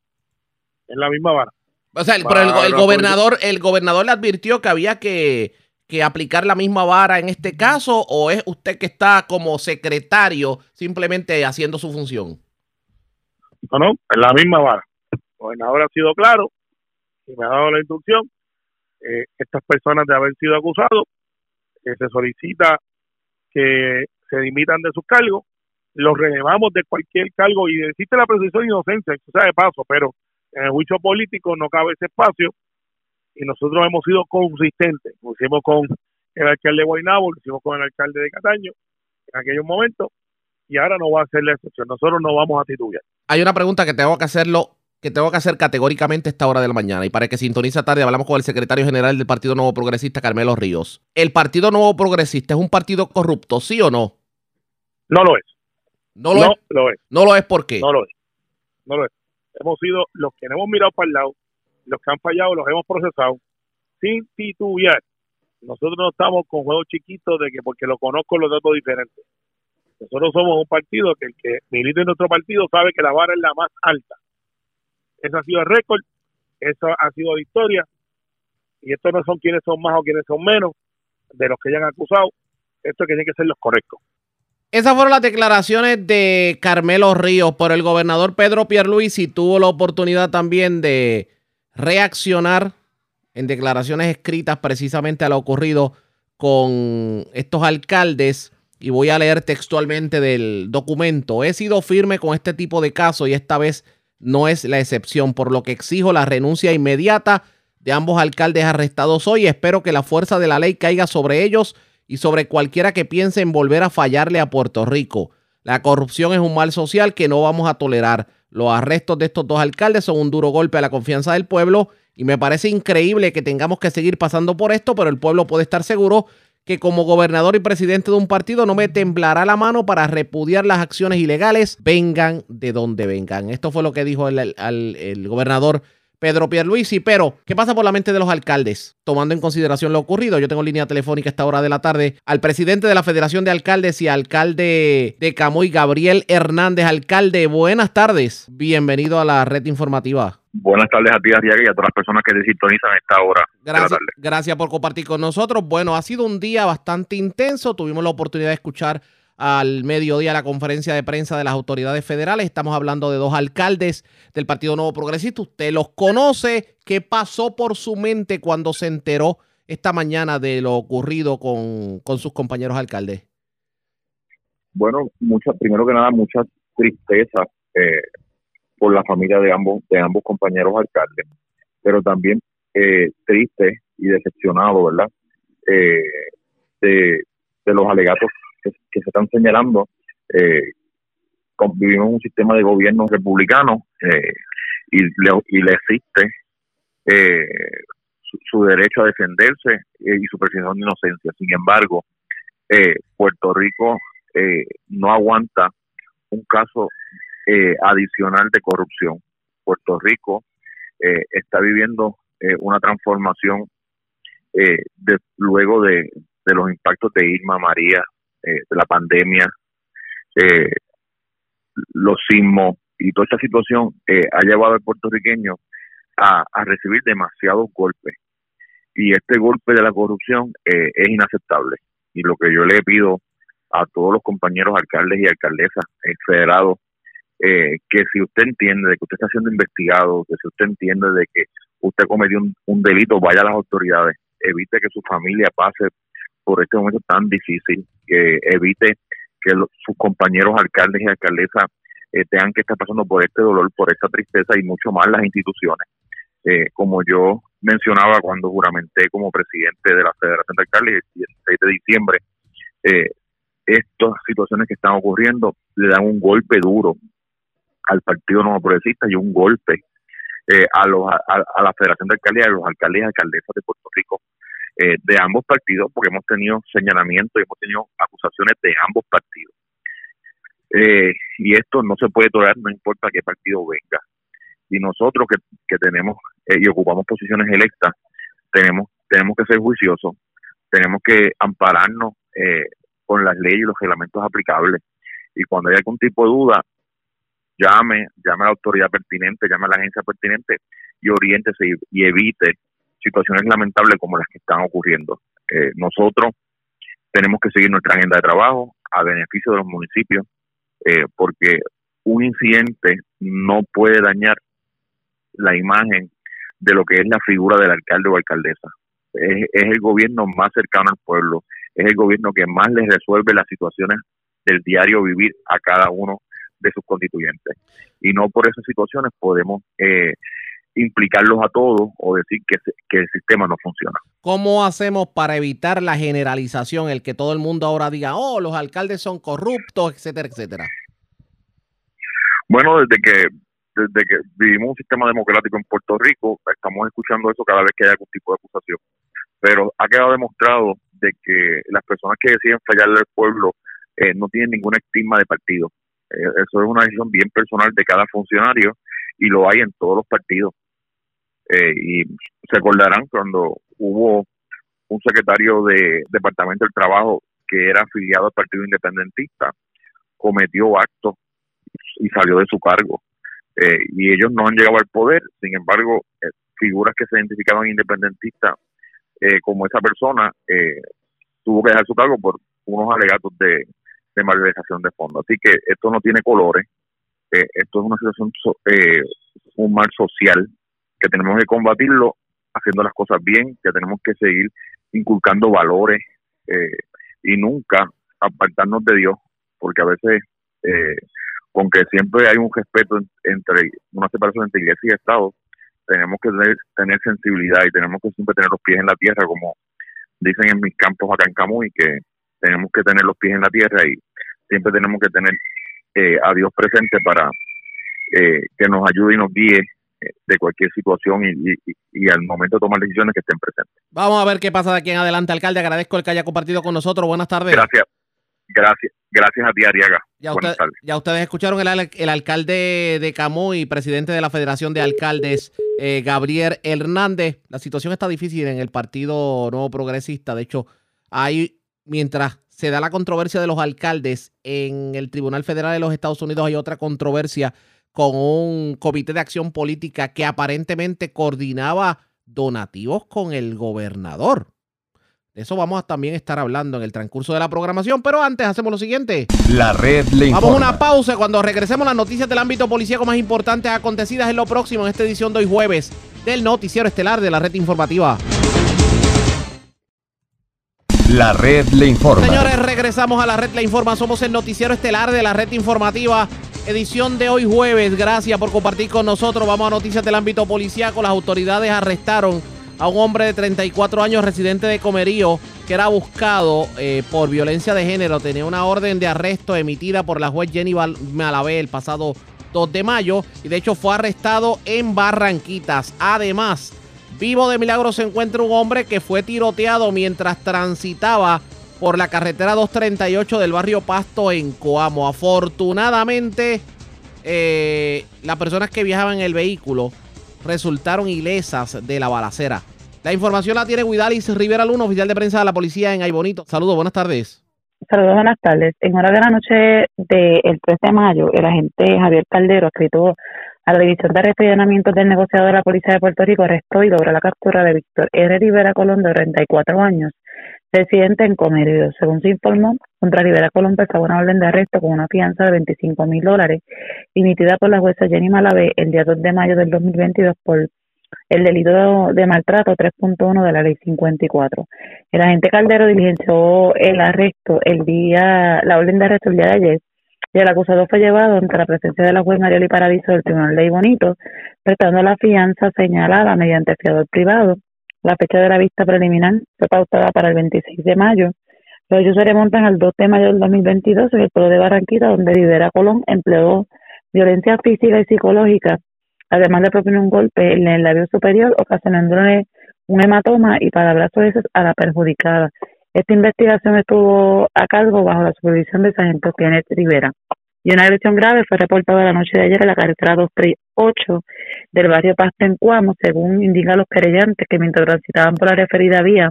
Es la misma vara.
O sea, el, pero el, gobernador, el gobernador le advirtió que había que, que aplicar la misma vara en este caso, o es usted que está como secretario simplemente haciendo su función.
No, no, es la misma vara. El gobernador ha sido claro y me ha dado la instrucción. Eh, estas personas de haber sido acusados, eh, se solicita que se dimitan de sus cargos, los relevamos de cualquier cargo y existe la presunción de inocencia, eso sea de paso, pero en el juicio político no cabe ese espacio y nosotros hemos sido consistentes. Lo hicimos con el alcalde de Guaynabo, lo hicimos con el alcalde de Cataño en aquellos momentos y ahora no va a ser la excepción. Nosotros no vamos a titubear.
Hay una pregunta que tengo que hacerlo, que tengo que hacer categóricamente a esta hora de la mañana. Y para que sintoniza tarde, hablamos con el secretario general del Partido Nuevo Progresista, Carmelo Ríos. ¿El Partido Nuevo Progresista es un partido corrupto, sí o no?
No lo es.
No lo
no
es.
lo es.
No lo es ¿por qué?
No lo es. No lo es. Hemos sido los que no hemos mirado para el lado, los que han fallado los hemos procesado sin titubear. Nosotros no estamos con juegos chiquitos de que porque lo conozco lo trato diferente. Nosotros somos un partido que el que milita en nuestro partido sabe que la vara es la más alta. Ese ha sido el récord, eso ha sido la historia. Y estos no son quienes son más o quienes son menos de los que ya han acusado. Esto tiene que ser los correctos.
Esas fueron las declaraciones de Carmelo Ríos, pero el gobernador Pedro Pierluisi tuvo la oportunidad también de reaccionar en declaraciones escritas precisamente a lo ocurrido con estos alcaldes. Y voy a leer textualmente del documento. He sido firme con este tipo de casos y esta vez no es la excepción, por lo que exijo la renuncia inmediata de ambos alcaldes arrestados hoy. Espero que la fuerza de la ley caiga sobre ellos y sobre cualquiera que piense en volver a fallarle a Puerto Rico. La corrupción es un mal social que no vamos a tolerar. Los arrestos de estos dos alcaldes son un duro golpe a la confianza del pueblo y me parece increíble que tengamos que seguir pasando por esto, pero el pueblo puede estar seguro que como gobernador y presidente de un partido no me temblará la mano para repudiar las acciones ilegales, vengan de donde vengan. Esto fue lo que dijo el, gobernador Pedro Pierluisi. Pero, ¿qué pasa por la mente de los alcaldes? Tomando en consideración lo ocurrido, yo tengo línea telefónica a esta hora de la tarde al presidente de la Federación de Alcaldes y alcalde de Camuy, Gabriel Hernández. Alcalde, buenas tardes. Bienvenido a la red informativa.
Buenas tardes a ti, Arriaga, y a todas las personas que te sintonizan a esta hora de la
Gracias,
tarde.
gracias por compartir con nosotros. Bueno, ha sido un día bastante intenso. Tuvimos la oportunidad de escuchar al mediodía la conferencia de prensa de las autoridades federales. Estamos hablando de dos alcaldes del Partido Nuevo Progresista. Usted los conoce. ¿Qué pasó por su mente cuando se enteró esta mañana de lo ocurrido con, con sus compañeros alcaldes?
Bueno, mucha, primero que nada, mucha tristeza eh, por la familia de ambos, de ambos compañeros alcaldes, pero también eh, triste y decepcionado, ¿verdad? Eh, de, de los alegatos que, se están señalando. Eh, vivimos un sistema de gobierno republicano eh, y le, y le existe eh, su, su derecho a defenderse eh, y su presunción de inocencia. Sin embargo, eh, Puerto Rico no aguanta un caso adicional de corrupción. Puerto Rico está viviendo una transformación de, luego de, de los impactos de Irma, María, eh, de la pandemia, eh, los sismos y toda esta situación eh, ha llevado al puertorriqueño a, recibir demasiados golpes. Y este golpe de la corrupción eh, es inaceptable. Y lo que yo le pido a todos los compañeros alcaldes y alcaldesas eh, federados, que si usted entiende de que usted está siendo investigado, que si usted entiende de que usted cometió un, un delito, vaya a las autoridades, evite que su familia pase por este momento tan difícil, que evite que sus compañeros alcaldes y alcaldesas eh, tengan que estar pasando por este dolor, por esta tristeza y mucho más las instituciones. Eh, como yo mencionaba cuando juramenté como presidente de la Federación de Alcaldes el 16 de diciembre, eh, estas situaciones que están ocurriendo le dan un golpe duro al Partido Nuevo Progresista y un golpe eh, a, los, a la Federación de Alcaldes y a los alcaldes y alcaldesas de Puerto Rico eh, de ambos partidos, porque hemos tenido señalamientos y hemos tenido acusaciones de ambos partidos. Eh, y esto no se puede tolerar, no importa qué partido venga. Y nosotros que, que tenemos eh, y ocupamos posiciones electas, tenemos, tenemos que ser juiciosos, tenemos que ampararnos eh, con las leyes y los reglamentos aplicables. Y cuando hay algún tipo de duda, llame, llame a la autoridad pertinente, llame a la agencia pertinente y oriéntese y, y evite situaciones lamentables como las que están ocurriendo. Eh, nosotros tenemos que seguir nuestra agenda de trabajo a beneficio de los municipios, eh, porque un incidente no puede dañar la imagen de lo que es la figura del alcalde o alcaldesa. Es, es el gobierno más cercano al pueblo, es el gobierno que más les resuelve las situaciones del diario vivir a cada uno de sus constituyentes. Y no por esas situaciones podemos eh, implicarlos a todos o decir que, que el sistema no funciona.
¿Cómo hacemos para evitar la generalización, el que todo el mundo ahora diga, oh, los alcaldes son corruptos, etcétera, etcétera?
Bueno, desde que desde que vivimos un sistema democrático en Puerto Rico, estamos escuchando eso cada vez que hay algún tipo de acusación. Pero ha quedado demostrado de que las personas que deciden fallarle al pueblo eh, no tienen ninguna estigma de partido. Eh, eso es una decisión bien personal de cada funcionario y lo hay en todos los partidos. Eh, y se acordarán cuando hubo un secretario de Departamento del Trabajo que era afiliado al Partido Independentista, cometió actos y salió de su cargo. Eh, y ellos no han llegado al poder, sin embargo, eh, figuras que se identificaban independentistas eh, como esa persona tuvo que dejar su cargo por unos alegatos de, de malversación de fondos. Así que esto no tiene colores, eh, esto es una situación, eh, un mal social que tenemos que combatirlo haciendo las cosas bien, que tenemos que seguir inculcando valores eh, y nunca apartarnos de Dios, porque a veces eh, con que siempre hay un respeto en- entre una separación entre iglesia y Estado, tenemos que tener, tener sensibilidad y tenemos que siempre tener los pies en la tierra, como dicen en mis campos acá en Camuy, que tenemos que tener los pies en la tierra y siempre tenemos que tener eh, a Dios presente para eh, que nos ayude y nos guíe eh, de cualquier situación y, y- y al momento de tomar decisiones que estén presentes.
Vamos a ver qué pasa de aquí en adelante, alcalde. Agradezco el que haya compartido con nosotros. Buenas tardes.
Gracias, gracias, gracias a ti, Ariaga.
Ya, usted- ya ustedes escucharon el, al- el alcalde de Camuy, presidente de la Federación de Alcaldes, eh, Gabriel Hernández. La situación está difícil en el Partido Nuevo Progresista. De hecho, hay, mientras se da la controversia de los alcaldes en el Tribunal Federal de los Estados Unidos, hay otra controversia con un comité de acción política que aparentemente coordinaba donativos con el gobernador. De eso vamos a también estar hablando en el transcurso de la programación, pero antes hacemos lo siguiente.
La red le
Vamos a
informa.
una pausa. Cuando regresemos, las noticias del ámbito policíaco más importantes acontecidas en lo próximo en esta edición de hoy jueves del Noticiero Estelar de la Red Informativa.
La red le informa.
Señores, regresamos a la Red La Informa. Somos el Noticiero Estelar de la Red Informativa. Edición de hoy jueves. Gracias por compartir con nosotros. Vamos a noticias del ámbito policíaco. Las autoridades arrestaron a un hombre de 34 años residente de Comerío que era buscado eh, por violencia de género. Tenía una orden de arresto emitida por la juez Jenny Malavé el pasado 2 de mayo y de hecho fue arrestado en Barranquitas. Además, vivo de milagro se encuentra un hombre que fue tiroteado mientras transitaba por la carretera 238 del barrio Pasto en Coamo. Afortunadamente, eh, las personas que viajaban en el vehículo resultaron ilesas de la balacera. La información la tiene Guidalis Rivera Luna, oficial de prensa de la policía en Aybonito. Saludos, buenas tardes.
Saludos, buenas tardes. En hora de la noche del 3 de mayo, el agente Javier Caldero, escrito a la División de Arresto y del negociado de la Policía de Puerto Rico, arrestó y logró la captura de Víctor R. Rivera Colón, de 34 años, residente en Comerío. Según se informó, contra Rivera Colón pesaba una orden de arresto con una fianza de 25 mil dólares, emitida por la jueza Jenny Malavé el día 2 de mayo del 2022 por el delito de maltrato 3.1 de la ley 54. El agente Caldero diligenció el arresto el día, la orden de arresto el día de ayer y el acusado fue llevado ante la presencia de la juez Marieli Paradiso del Tribunal Ley Bonito, prestando la fianza señalada mediante fiador privado. La fecha de la vista preliminar fue pautada para el 26 de mayo. Los hechos se remontan al 2 de mayo del 2022 en el pueblo de Barranquita, donde Rivera Colón empleó violencia física y psicológica además de propinó un golpe en el labio superior, ocasionándole un hematoma y palabras veces a la perjudicada. Esta investigación estuvo a cargo bajo la supervisión del sargento Kenneth Rivera. Y una agresión grave fue reportada la noche de ayer en la carretera 238 del barrio Pasto en Cuamo, según indican los querellantes que mientras transitaban por la referida vía,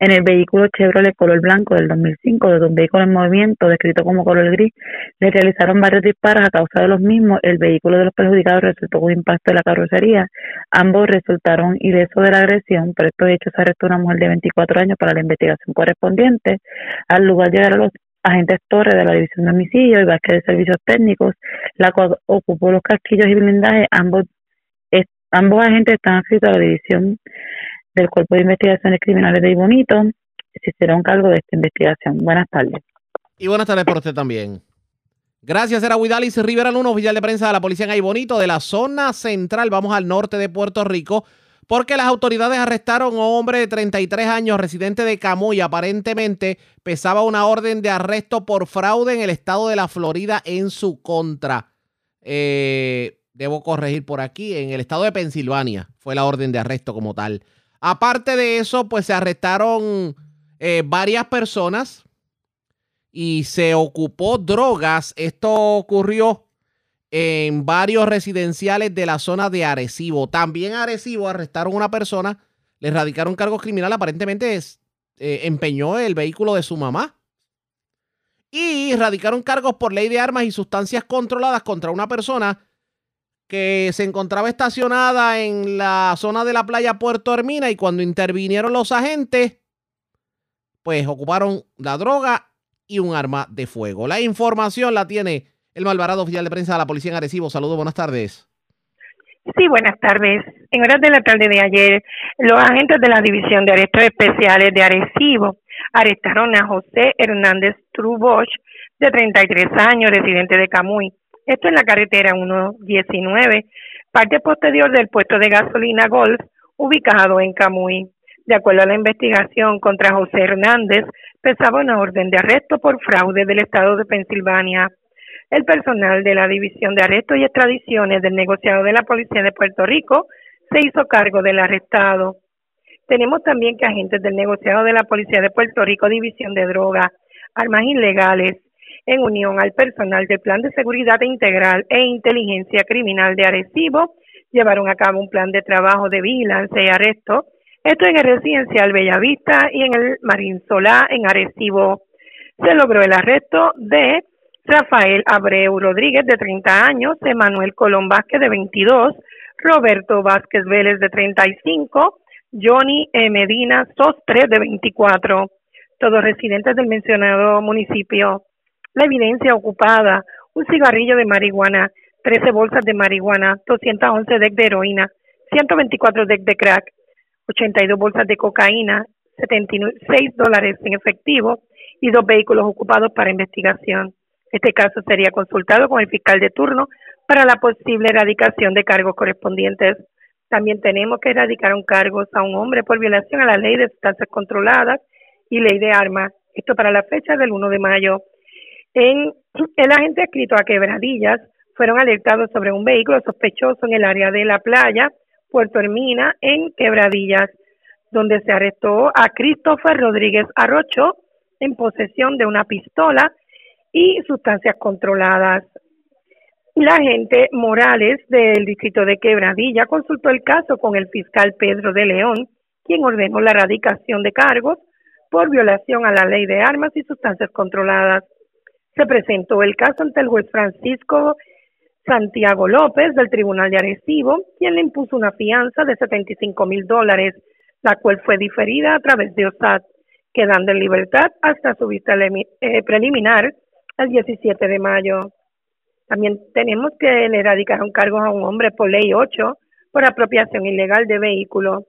en el vehículo Chevrolet color blanco del 2005, de un vehículo en movimiento descrito como color gris, le realizaron varios disparos a causa de los mismos. El vehículo de los perjudicados resultó con impacto de la carrocería. Ambos resultaron ilesos de la agresión. Por estos hechos se arrestó una mujer de 24 años para la investigación correspondiente. Al lugar llegaron los agentes Torres de la División de Homicidios y Vázquez de Servicios Técnicos, la cual ocupó los casquillos y blindajes. Ambos, ambos agentes están adscritos a la División del Cuerpo de Investigaciones Criminales de Ibonito se hiciera un cargo de esta investigación. Buenas tardes.
Y buenas tardes por usted también. Gracias, era Huidalis Rivera Luna, oficial de prensa de la policía en Aybonito, de la zona central. Vamos al norte de Puerto Rico, porque las autoridades arrestaron a un hombre de 33 años, residente de Camuy. Aparentemente pesaba una orden de arresto por fraude en el estado de la Florida en su contra. Eh, debo corregir por aquí, en el estado de Pensilvania fue la orden de arresto como tal. Aparte de eso, pues se arrestaron eh, varias personas y se ocupó drogas. Esto ocurrió en varios residenciales de la zona de Arecibo. También Arecibo arrestaron a una persona, le radicaron cargos criminales, aparentemente eh, empeñó el vehículo de su mamá. Y radicaron cargos por ley de armas y sustancias controladas contra una persona que se encontraba estacionada en la zona de la playa Puerto Hermina y cuando intervinieron los agentes, pues ocuparon la droga y un arma de fuego. La información la tiene el Malvarado oficial de prensa de la policía en Arecibo. Saludos, buenas tardes.
Sí, buenas tardes. En horas de la tarde de ayer, los agentes de la División de Arrestos Especiales de Arecibo arrestaron a José Hernández Truboch, de 33 años, residente de Camuy esto en la carretera 119, parte posterior del puesto de gasolina Golf, ubicado en Camuy. De acuerdo a la investigación contra José Hernández, pesaba una orden de arresto por fraude del estado de Pensilvania. El personal de la División de Arrestos y Extradiciones del negociado de la Policía de Puerto Rico se hizo cargo del arrestado. Tenemos también que agentes del negociado de la Policía de Puerto Rico, División de Drogas, Armas Ilegales, en unión al personal del Plan de Seguridad Integral e Inteligencia Criminal de Arecibo, llevaron a cabo un plan de trabajo de vigilancia y arresto, esto en el residencial Bellavista y en el Marín Solá en Arecibo. Se logró el arresto de Rafael Abreu Rodríguez de 30 años, Emanuel Colón Vázquez de 22, Roberto Vázquez Vélez de 35, Johnny. Medina Sostre de 24, todos residentes del mencionado municipio la evidencia ocupada, un cigarrillo de marihuana, 13 bolsas de marihuana, 211 decks de heroína, 124 decks de crack, 82 bolsas de cocaína, 76 dólares en efectivo y dos vehículos ocupados para investigación. Este caso sería consultado con el fiscal de turno para la posible erradicación de cargos correspondientes. También tenemos que erradicar un cargos a un hombre por violación a la ley de sustancias controladas y ley de armas. Esto para la fecha del 1 de mayo. El agente escrito a Quebradillas fueron alertados sobre un vehículo sospechoso en el área de la playa Puerto Hermina en Quebradillas, donde se arrestó a Christopher Rodríguez Arrocho en posesión de una pistola y sustancias controladas. La agente Morales del distrito de Quebradilla consultó el caso con el fiscal Pedro de León, quien ordenó la erradicación de cargos por violación a la ley de armas y sustancias controladas. Se presentó el caso ante el juez Francisco Santiago López del Tribunal de Arecibo, quien le impuso una fianza de 75 mil dólares, la cual fue diferida a través de OSAT, quedando en libertad hasta su vista eh, preliminar el 17 de mayo. También tenemos que le erradicaron cargos a un hombre por ley 8 por apropiación ilegal de vehículo.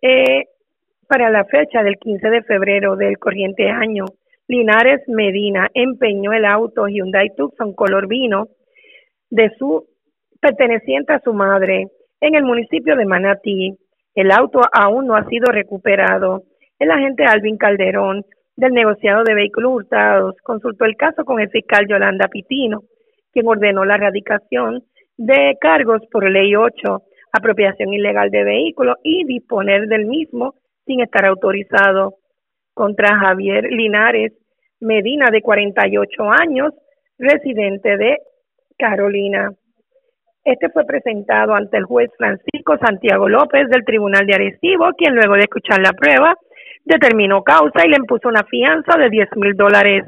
Eh, para la fecha del 15 de febrero del corriente año, Linares Medina empeñó el auto Hyundai Tucson color vino de su perteneciente a su madre en el municipio de Manatí. El auto aún no ha sido recuperado. El agente Alvin Calderón del negociado de vehículos hurtados consultó el caso con el fiscal Yolanda Pitino, quien ordenó la erradicación de cargos por ley 8, apropiación ilegal de vehículos y disponer del mismo sin estar autorizado contra Javier Linares Medina, de 48 años, residente de Carolina. Este fue presentado ante el juez Francisco Santiago López del Tribunal de Arecibo, quien luego de escuchar la prueba determinó causa y le impuso una fianza de 10 mil dólares,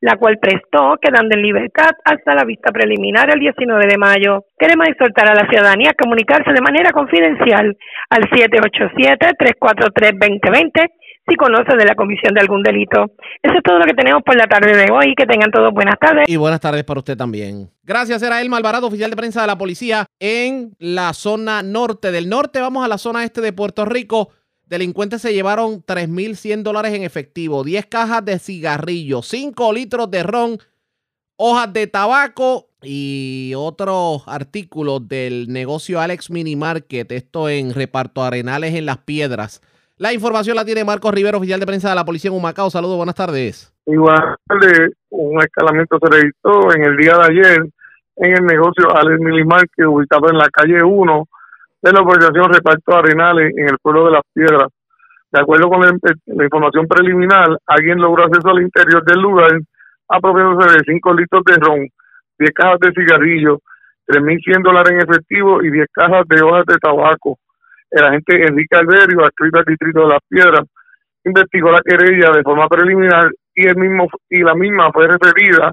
la cual prestó, quedando en libertad hasta la vista preliminar el 19 de mayo. Queremos exhortar a la ciudadanía a comunicarse de manera confidencial al 787-343-2020 si conoce de la comisión de algún delito. Eso es todo lo que tenemos por la tarde de hoy. Que tengan todos buenas tardes.
Y buenas tardes para usted también. Gracias, era el Malvarado, oficial de prensa de la policía en la zona norte. Del norte vamos a la zona este de Puerto Rico. Delincuentes se llevaron 3.100 dólares en efectivo, 10 cajas de cigarrillos, 5 litros de ron, hojas de tabaco y otros artículos del negocio Alex Mini Market. Esto en Reparto Arenales en Las Piedras. La información la tiene Marcos Rivero, oficial de prensa de la policía en Humacao. Saludos, buenas tardes.
Igual, un escalamiento se registró en el día de ayer en el negocio Alex Milimar, que ubicado en la calle 1 de la organización Reparto Arenales en el pueblo de Las Piedras. De acuerdo con la, información preliminar, alguien logró acceso al interior del lugar apropiándose de 5 litros de ron, 10 cajas de cigarrillos, 3.100 dólares en efectivo y 10 cajas de hojas de tabaco el agente Enrique Alberio, adscrito al distrito de Las Piedras, investigó la querella de forma preliminar y el mismo y la misma fue referida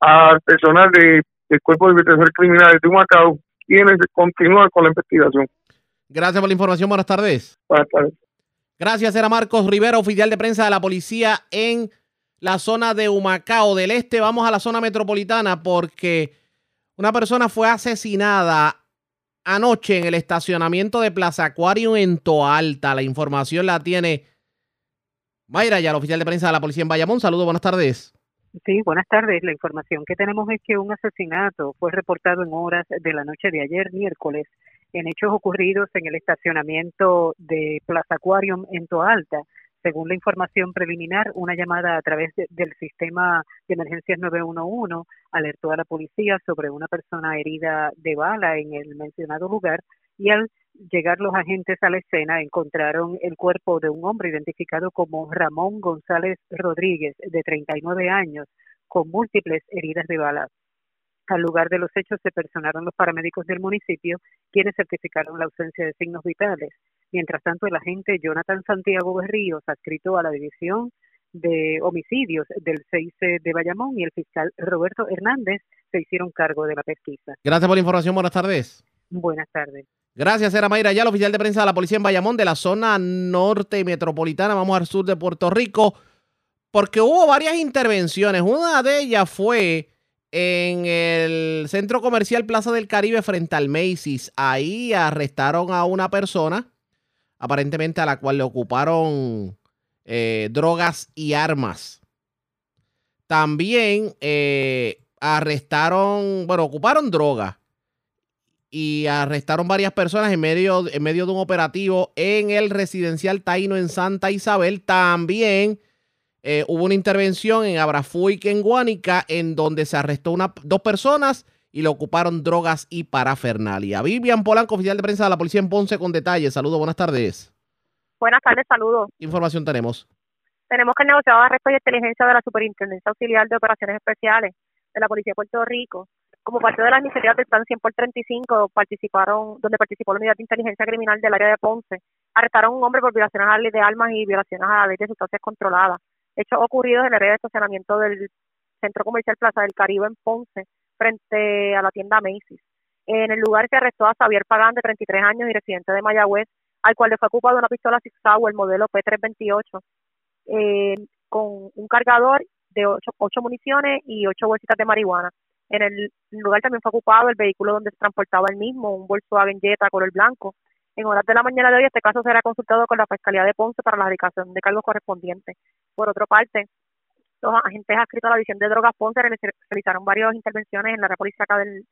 al personal de, del Cuerpo de Investigación Criminal de Humacao, quienes continúan con la investigación.
Gracias por la información. Buenas tardes.
Buenas tardes.
Gracias, era Marcos Rivera, oficial de prensa de la policía en la zona de Humacao del Este. Vamos a la zona metropolitana porque una persona fue asesinada anoche en el estacionamiento de Plaza Acuario en Toalta. La información la tiene Mayra, ya el oficial de prensa de la policía en Bayamón. Saludos, buenas tardes.
Sí, buenas tardes. La información que tenemos es que un asesinato fue reportado en horas de la noche de ayer, miércoles, en hechos ocurridos en el estacionamiento de Plaza Aquarium en Toalta. Según la información preliminar, una llamada a través del sistema de emergencias 911 alertó a la policía sobre una persona herida de bala en el mencionado lugar y al llegar los agentes a la escena encontraron el cuerpo de un hombre identificado como Ramón González Rodríguez, de 39 años, con múltiples heridas de bala. Al lugar de los hechos se personaron los paramédicos del municipio, quienes certificaron la ausencia de signos vitales. Mientras tanto, el agente Jonathan Santiago Berríos, adscrito a la División de Homicidios del 6 de Bayamón, y el fiscal Roberto Hernández se hicieron cargo de la pesquisa.
Gracias por la información. Buenas tardes.
Buenas tardes.
Gracias, era Mayra ya, el oficial de prensa de la policía en Bayamón, de la zona norte metropolitana. Vamos al sur de Puerto Rico, porque hubo varias intervenciones. Una de ellas fue en el centro comercial Plaza del Caribe frente al Macy's. Ahí arrestaron a una persona aparentemente a la cual le ocuparon eh, drogas y armas. También eh, arrestaron, bueno, ocuparon drogas y arrestaron varias personas en medio, en medio de un operativo en el residencial Taino en Santa Isabel. También eh, hubo una intervención en Abrafuic, en Guánica, en donde se arrestó una, dos personas y le ocuparon drogas y parafernalia. Vivian Polanco, oficial de prensa de la policía en Ponce, con detalles. Saludos, buenas tardes.
Buenas tardes, saludos.
¿Qué información tenemos?
Tenemos que el negociado de arresto y inteligencia de la Superintendencia Auxiliar de Operaciones Especiales de la Policía de Puerto Rico, como parte de las iniciativas del Plan 100 por 35, participaron, donde participó la Unidad de Inteligencia Criminal del área de Ponce, arrestaron a un hombre por violaciones a la ley de armas y violaciones a la ley de sustancias controladas. Hechos ocurridos en el área de estacionamiento del Centro Comercial Plaza del Caribe en Ponce, frente a la tienda Macy's. En el lugar se arrestó a Xavier Pagán, de 33 años y residente de Mayagüez, al cual le fue ocupado una pistola Six el modelo P328, eh, con un cargador de ocho, ocho municiones y ocho bolsitas de marihuana. En el lugar también fue ocupado el vehículo donde se transportaba el mismo, un Volkswagen Jetta color blanco. En horas de la mañana de hoy, este caso será consultado con la Fiscalía de Ponce para la dedicación de cargos correspondientes. Por otra parte, los agentes adscritos a la División de Drogas Ponce realizaron varias intervenciones en la República del,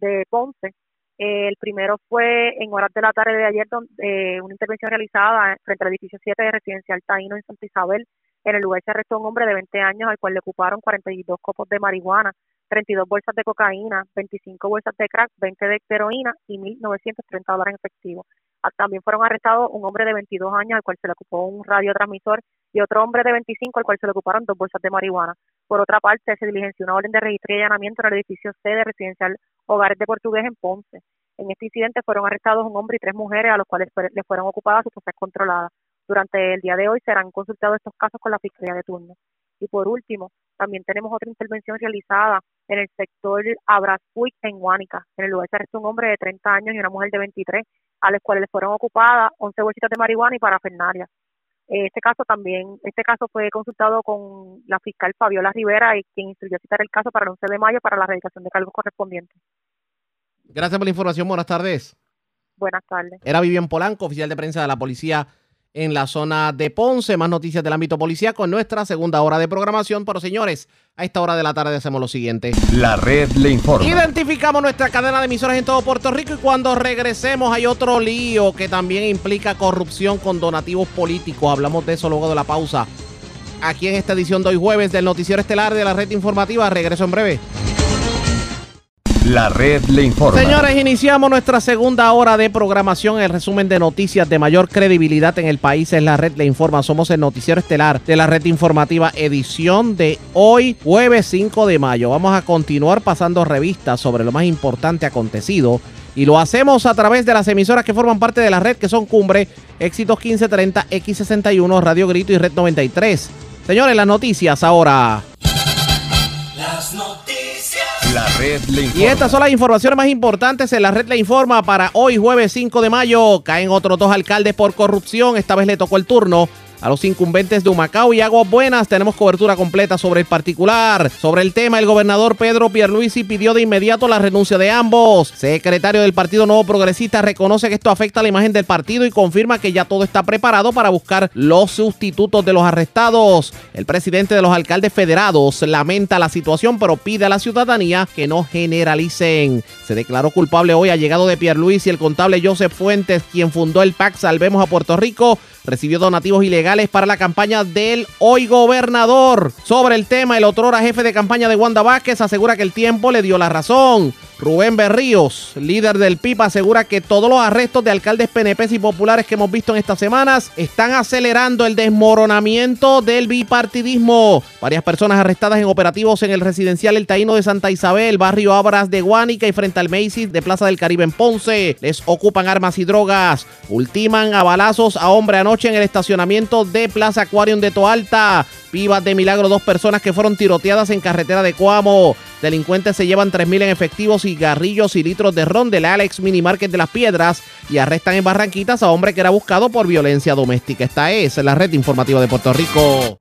de Ponce. el primero fue en horas de la tarde de ayer, donde, eh, una intervención realizada frente al edificio 7 de Residencial Taíno en Santa Isabel. En el lugar se arrestó un hombre de 20 años al cual le ocuparon 42 copos de marihuana, 32 bolsas de cocaína, 25 bolsas de crack, 20 de heroína y 1.930 dólares en efectivo. Ah, también fueron arrestados un hombre de 22 años al cual se le ocupó un radiotransmisor y otro hombre de 25 al cual se le ocuparon dos bolsas de marihuana. Por otra parte, se diligenció una orden de registro y allanamiento en el edificio C de residencial Hogares de Portugués en Ponce. En este incidente fueron arrestados un hombre y tres mujeres a los cuales le fueron ocupadas sus cosas controladas. Durante el día de hoy serán consultados estos casos con la Fiscalía de turno. Y por último, también tenemos otra intervención realizada en el sector Abraspuy en Huánica. En el lugar se arrestó un hombre de 30 años y una mujer de 23, a los cuales les fueron ocupadas 11 bolsitas de marihuana y parafernalia. Este caso también, este caso fue consultado con la fiscal Fabiola Rivera y quien instruyó citar el caso para el 11 de mayo para la erradicación de cargos correspondientes.
Gracias por la información. Buenas tardes.
Buenas tardes.
Era Vivian Polanco, oficial de prensa de la policía en la zona de Ponce. Más noticias del ámbito policíaco en nuestra segunda hora de programación. Pero señores, a esta hora de la tarde hacemos lo siguiente.
La red le informa.
Identificamos nuestra cadena de emisoras en todo Puerto Rico y cuando regresemos hay otro lío que también implica corrupción con donativos políticos. Hablamos de eso luego de la pausa. Aquí en esta edición de hoy jueves del Noticiero Estelar de la Red Informativa. Regreso en breve.
La red le informa.
Señores, iniciamos nuestra segunda hora de programación. El resumen de noticias de mayor credibilidad en el país es la red le informa. Somos el noticiero estelar de la red informativa edición de hoy, jueves 5 de mayo. Vamos a continuar pasando revistas sobre lo más importante acontecido. Y lo hacemos a través de las emisoras que forman parte de la red, que son Cumbre, Éxitos 1530, X61, Radio Grito y Red 93. Señores, las noticias ahora.
Las noticias.
La red le informa.
Y estas son las informaciones más importantes en la red le informa para hoy jueves 5 de mayo. Caen otros dos alcaldes por corrupción. Esta vez le tocó el turno a los incumbentes de Humacao y Aguas Buenas. Tenemos cobertura completa sobre el particular. Sobre el tema, el gobernador Pedro Pierluisi pidió de inmediato la renuncia de ambos. Secretario del Partido Nuevo Progresista reconoce que esto afecta a la imagen del partido y confirma que ya todo está preparado para buscar los sustitutos de los arrestados. El presidente de los alcaldes federados lamenta la situación, pero pide a la ciudadanía que no generalicen. Se declaró culpable hoy llegado de Pierluisi el contable Joseph Fuentes, quien fundó el PAC Salvemos a Puerto Rico recibió donativos ilegales para la campaña del hoy gobernador. Sobre el tema, el otrora jefe de campaña de Wanda Vázquez asegura que el tiempo le dio la razón. Rubén Berríos, líder del PIP, asegura que todos los arrestos de alcaldes PNP y populares que hemos visto en estas semanas están acelerando el desmoronamiento del bipartidismo. Varias personas arrestadas en operativos en el residencial El Taíno de Santa Isabel, barrio Abras de Guánica y frente al Macy's de Plaza del Caribe en Ponce. Les ocupan armas y drogas. Ultiman a balazos a hombre anoche en el estacionamiento de Plaza Aquarium de Toalta. Vivas de milagro, dos personas que fueron tiroteadas en carretera de Cuamo. Delincuentes se llevan 3.000 en efectivos, cigarrillos y litros de ron del Alex Mini Market de las Piedras y arrestan en Barranquitas a hombre que era buscado por violencia doméstica. Esta es la red informativa de Puerto Rico.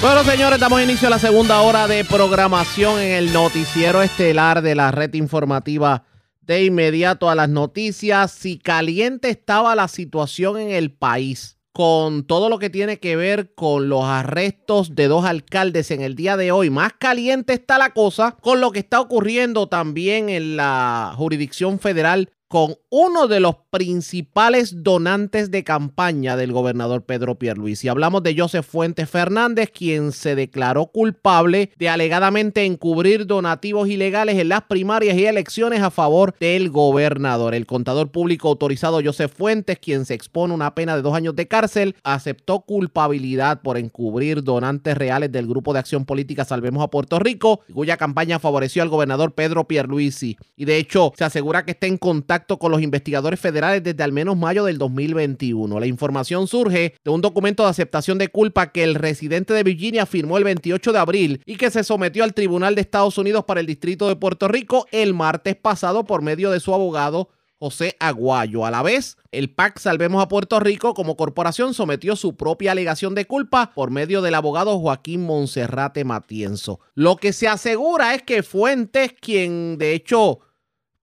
Bueno, señores, damos inicio a la segunda hora de programación en el noticiero estelar de la red informativa. De inmediato a las noticias, si caliente estaba la situación en el país con todo lo que tiene que ver con los arrestos de dos alcaldes en el día de hoy. Más caliente está la cosa con lo que está ocurriendo también en la jurisdicción federal con uno de los principales donantes de campaña del gobernador Pedro Pierluisi. Hablamos de Joseph Fuentes Fernández, quien se declaró culpable de alegadamente encubrir donativos ilegales en las primarias y elecciones a favor del gobernador. El contador público autorizado Joseph Fuentes, quien se expone una pena de dos años de cárcel, aceptó culpabilidad por encubrir donantes reales del grupo de acción política Salvemos a Puerto Rico, cuya campaña favoreció al gobernador Pedro Pierluisi. Y de hecho, se asegura que está en contacto con los investigadores federales desde al menos mayo del 2021. La información surge de un documento de aceptación de culpa que el residente de Virginia firmó el 28 de abril y que se sometió al Tribunal de Estados Unidos para el Distrito de Puerto Rico el martes pasado por medio de su abogado José Aguayo. A la vez, el PAC Salvemos a Puerto Rico como corporación sometió su propia alegación de culpa por medio del abogado Joaquín Monserrate Matienzo. Lo que se asegura es que Fuentes, quien de hecho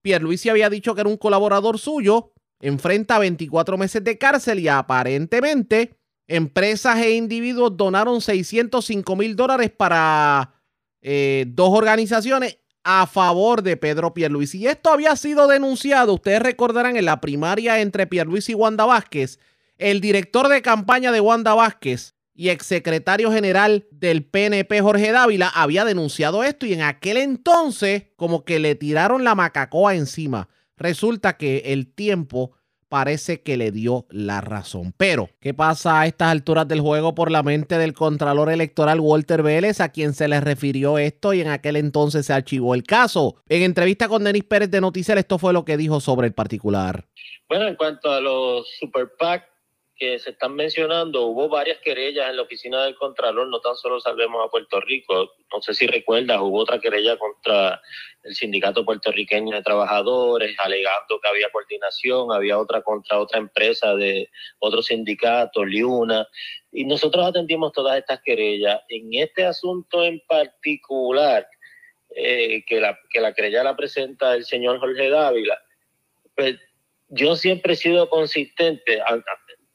Pierluisi había dicho que era un colaborador suyo, enfrenta 24 meses de cárcel y aparentemente empresas e individuos donaron 605 mil dólares para eh, dos organizaciones a favor de Pedro Pierluisi. Y esto había sido denunciado, ustedes recordarán, en la primaria entre Pierluisi y Wanda Vázquez. El director de campaña de Wanda Vázquez y exsecretario general del PNP Jorge Dávila había denunciado esto y en aquel entonces como que le tiraron la macacoa encima. Resulta que el tiempo parece que le dio la razón. Pero, ¿qué pasa a estas alturas del juego por la mente del Contralor Electoral Walter Vélez, a quien se le refirió esto y en aquel entonces se archivó el caso? En entrevista con Denis Pérez de Noticias, esto fue lo que dijo sobre el particular.
Bueno, en cuanto a los Super PAC, que se están mencionando, hubo varias querellas en la oficina del Contralor, no tan solo salvemos a Puerto Rico, no sé si recuerdas, hubo otra querella contra el sindicato puertorriqueño de trabajadores, alegando que había coordinación, había otra contra otra empresa de otro sindicato, Liuna, y nosotros atendimos todas estas querellas. En este asunto en particular, eh, que, la, que la querella la presenta el señor Jorge Dávila, pues yo siempre he sido consistente,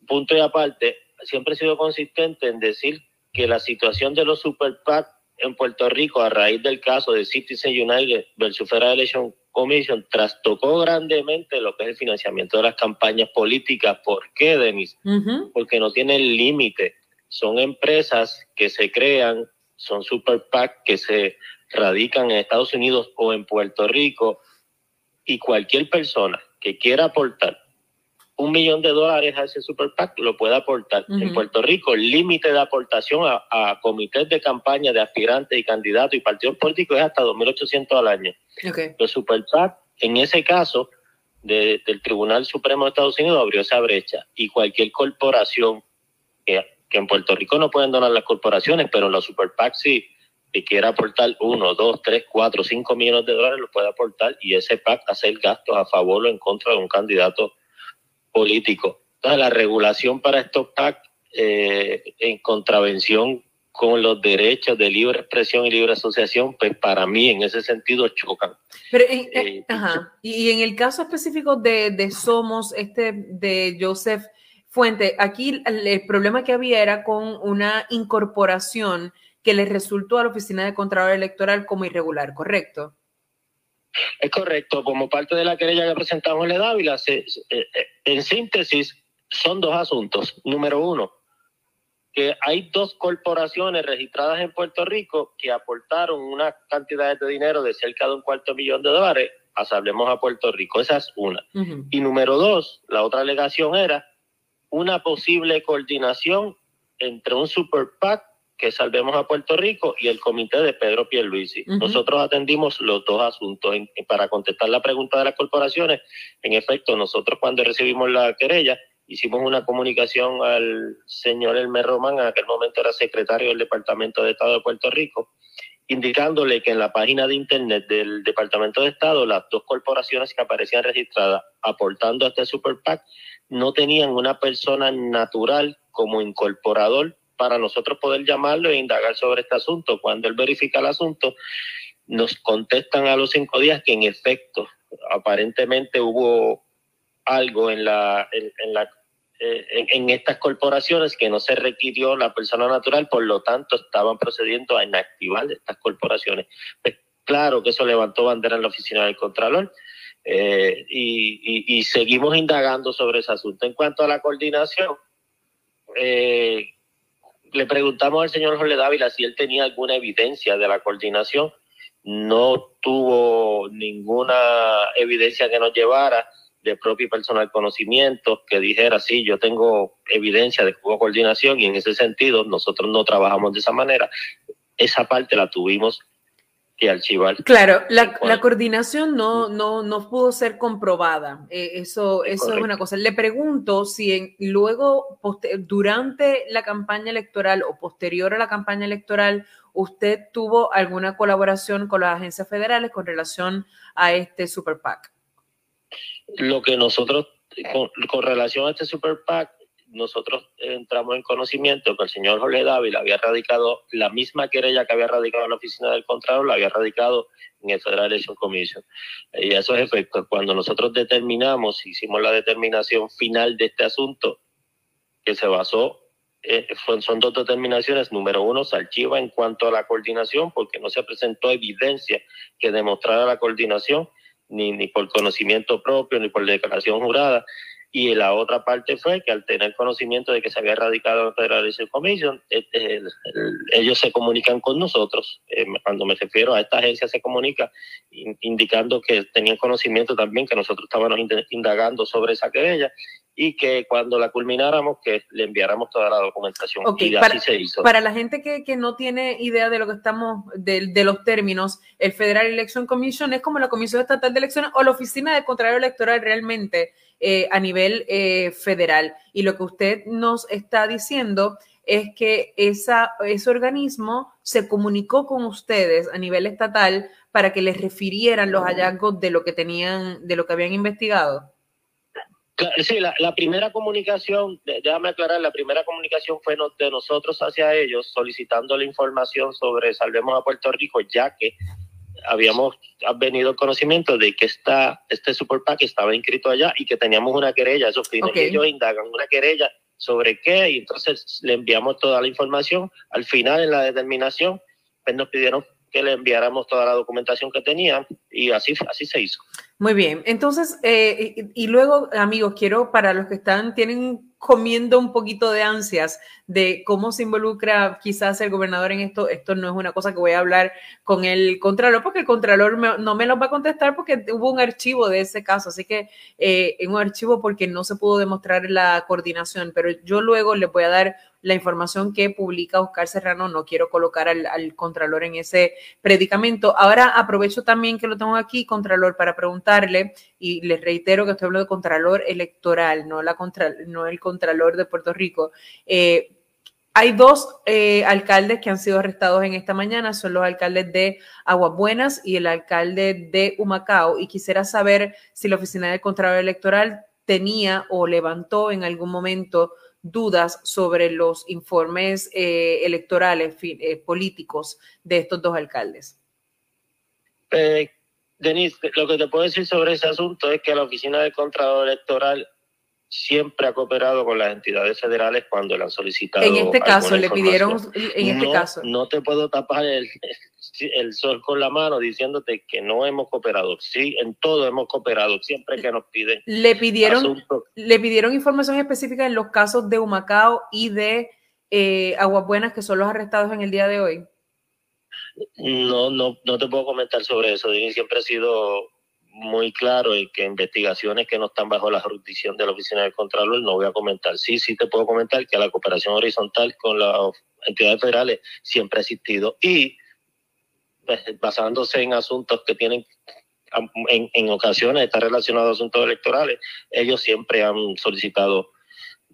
punto y aparte, siempre he sido consistente en decir que la situación de los Super PAC en Puerto Rico a raíz del caso de Citizen United versus Federal Election Commission trastocó grandemente lo que es el financiamiento de las campañas políticas. ¿Por qué, Denis? Porque no tienen límite. Son empresas que se crean, son Super PAC que se radican en Estados Unidos o en Puerto Rico y cualquier persona que quiera aportar un millón de dólares a ese super PAC lo puede aportar. En Puerto Rico, el límite de aportación a, comités de campaña de aspirantes y candidatos y partidos políticos es hasta 2.800 al año. Los super PAC, en ese caso, del Tribunal Supremo de Estados Unidos abrió esa brecha y cualquier corporación que, en Puerto Rico no pueden donar las corporaciones, pero los super PAC sí, que quiera aportar uno, dos, tres, cuatro, cinco millones de dólares, lo puede aportar y ese PAC hacer gastos a favor o en contra de un candidato político. la regulación para estos PAC eh, en contravención con los derechos de libre expresión y libre asociación, pues para mí en ese sentido chocan.
Pero eh, ajá. Y, en el caso específico de, de, Somos, este de Joseph Fuente, aquí el, problema que había era con una incorporación que le resultó a la Oficina de Contralor Electoral como irregular, ¿correcto?
Es correcto, como parte de la querella que presentamos en Dávila, se, eh, eh, en síntesis son dos asuntos. Número uno, que hay dos corporaciones registradas en Puerto Rico que aportaron una cantidad de dinero de cerca de un cuarto millón de dólares a Sablemos a Puerto Rico. Esa es una. Y número dos, la otra alegación era una posible coordinación entre un super PAC que Salvemos a Puerto Rico y el comité de Pedro Pierluisi. Nosotros atendimos los dos asuntos. para contestar la pregunta de las corporaciones, en efecto, nosotros cuando recibimos la querella, hicimos una comunicación al señor Elmer Román, en aquel momento era secretario del Departamento de Estado de Puerto Rico, indicándole que en la página de internet del Departamento de Estado, las dos corporaciones que aparecían registradas aportando a este Super PAC no tenían una persona natural como incorporador para nosotros poder llamarlo e indagar sobre este asunto. Cuando él verifica el asunto, nos contestan a los cinco días que en efecto, aparentemente hubo algo en la, en, la eh, en, estas corporaciones que no se requirió la persona natural, por lo tanto estaban procediendo a inactivar estas corporaciones. Pues, claro que eso levantó bandera en la oficina del Contralor. eh, y, y- y seguimos indagando sobre ese asunto. En cuanto a la coordinación, eh, le preguntamos al señor Jorge Dávila si él tenía alguna evidencia de la coordinación. No tuvo ninguna evidencia que nos llevara de propio personal conocimiento que dijera, sí, yo tengo evidencia de que hubo coordinación y en ese sentido nosotros no trabajamos de esa manera. Esa parte la tuvimos que.
Claro, la, la coordinación no, no, no pudo ser comprobada. Eh, eso eso es una cosa. Le pregunto si en- luego, durante la campaña electoral o posterior a la campaña electoral, usted tuvo alguna colaboración con las agencias federales con relación a este Super PAC.
lo que nosotros, con, con relación a este Super PAC, nosotros entramos en conocimiento que el señor Jorge Dávila había radicado la misma querella que había radicado en la oficina del Contralor, la había radicado en el Federal Election Commission. Y a esos efectos, cuando nosotros determinamos, hicimos la determinación final de este asunto, que se basó, eh, son dos determinaciones. Número uno, se archiva en cuanto a la coordinación, porque no se presentó evidencia que demostrara la coordinación ni, ni por conocimiento propio, ni por declaración jurada. Y la otra parte fue que al tener conocimiento de que se había radicado en Federal Election Commission, el- el- ellos se comunican con nosotros. Eh, cuando me refiero a esta agencia, se comunica in- indicando que tenían conocimiento también que nosotros estábamos ind- indagando sobre esa querella y que cuando la culmináramos, que le enviáramos toda la documentación. Y
para,
así se hizo.
para la gente que, que no tiene idea de lo que estamos, de, de los términos, el Federal Election Commission es como la Comisión Estatal de Elecciones o la Oficina de Contralor Electoral realmente eh, a nivel eh, federal. Y lo que usted nos está diciendo es que esa, ese organismo se comunicó con ustedes a nivel estatal para que les refirieran los hallazgos de lo que tenían, de lo que habían investigado.
Sí, la, la primera comunicación, déjame aclarar, la primera comunicación fue de nosotros hacia ellos solicitando la información sobre Salvemos a Puerto Rico, ya que habíamos venido conocimiento de que esta, este Super PAC estaba inscrito allá y que teníamos una querella, esos fines.
Ok.
Y ellos indagan una querella sobre qué y entonces le enviamos toda la información. Al final, en la determinación, pues nos pidieron que le enviáramos toda la documentación que tenían y así, así se hizo.
Muy bien, entonces, eh, y, luego, amigos, quiero para los que están, tienen comiendo un poquito de ansias de cómo se involucra quizás el gobernador en esto, esto no es una cosa que voy a hablar con el contralor, porque el contralor no me lo va a contestar porque hubo un archivo de ese caso, así que eh, en un archivo porque no se pudo demostrar la coordinación, pero yo luego les voy a dar la información que publica Oscar Serrano, no quiero colocar al, al contralor en ese predicamento. Ahora aprovecho también que lo tengo aquí, contralor, para preguntarle, y les reitero que estoy hablando de contralor electoral, no, la contra, no el contralor de Puerto Rico. Eh, hay dos eh, alcaldes que han sido arrestados en esta mañana, son los alcaldes de Aguas Buenas y el alcalde de Humacao, y quisiera saber si la oficina del Contralor Electoral tenía o levantó en algún momento dudas sobre los informes eh, electorales eh, políticos de estos dos alcaldes.
Eh, Denise, lo que te puedo decir sobre ese asunto es que la Oficina del Contralor Electoral siempre ha cooperado con las entidades federales cuando le han solicitado.
En este caso, le pidieron, en este
No-
caso,
No te puedo tapar el, el sol con la mano diciéndote que no hemos cooperado. Sí, en todo hemos cooperado, siempre que nos piden.
le pidieron,
asuntos.
le pidieron información específica en los casos de Humacao y de eh, Aguas Buenas, que son los arrestados en el día de hoy.
No, no, no te puedo comentar sobre eso. Siempre ha sido muy claro en que investigaciones que no están bajo la jurisdicción de la Oficina del Contralor no voy a comentar. Sí, sí te puedo comentar que la cooperación horizontal con las entidades federales siempre ha existido y pues, basándose en asuntos que tienen en, en ocasiones está relacionado a asuntos electorales, ellos siempre han solicitado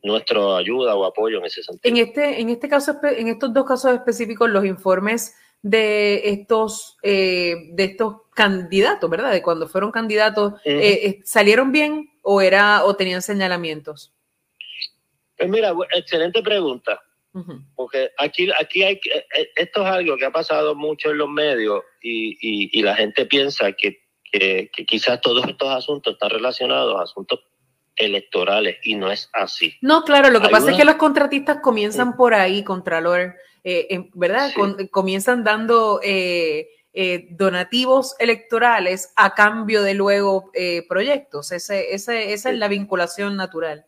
nuestra ayuda o apoyo en ese sentido.
En este, en este caso, en estos dos casos específicos, los informes de estos, eh, de estos candidatos, ¿verdad? De cuando fueron candidatos, eh, eh, ¿salieron bien o era, o tenían señalamientos?
Pues mira, excelente pregunta. Porque aquí, aquí hay eh, esto es algo que ha pasado mucho en los medios y, y- y la gente piensa que, que- que quizás todos estos asuntos están relacionados a asuntos electorales y no es así.
No, claro, lo que
Hay
pasa es que los contratistas comienzan por ahí, Contralor, eh, em, ¿verdad?
Sí.
Con- comienzan dando eh, eh, donativos electorales a cambio de luego eh, proyectos. Ese, ese, esa es la vinculación natural.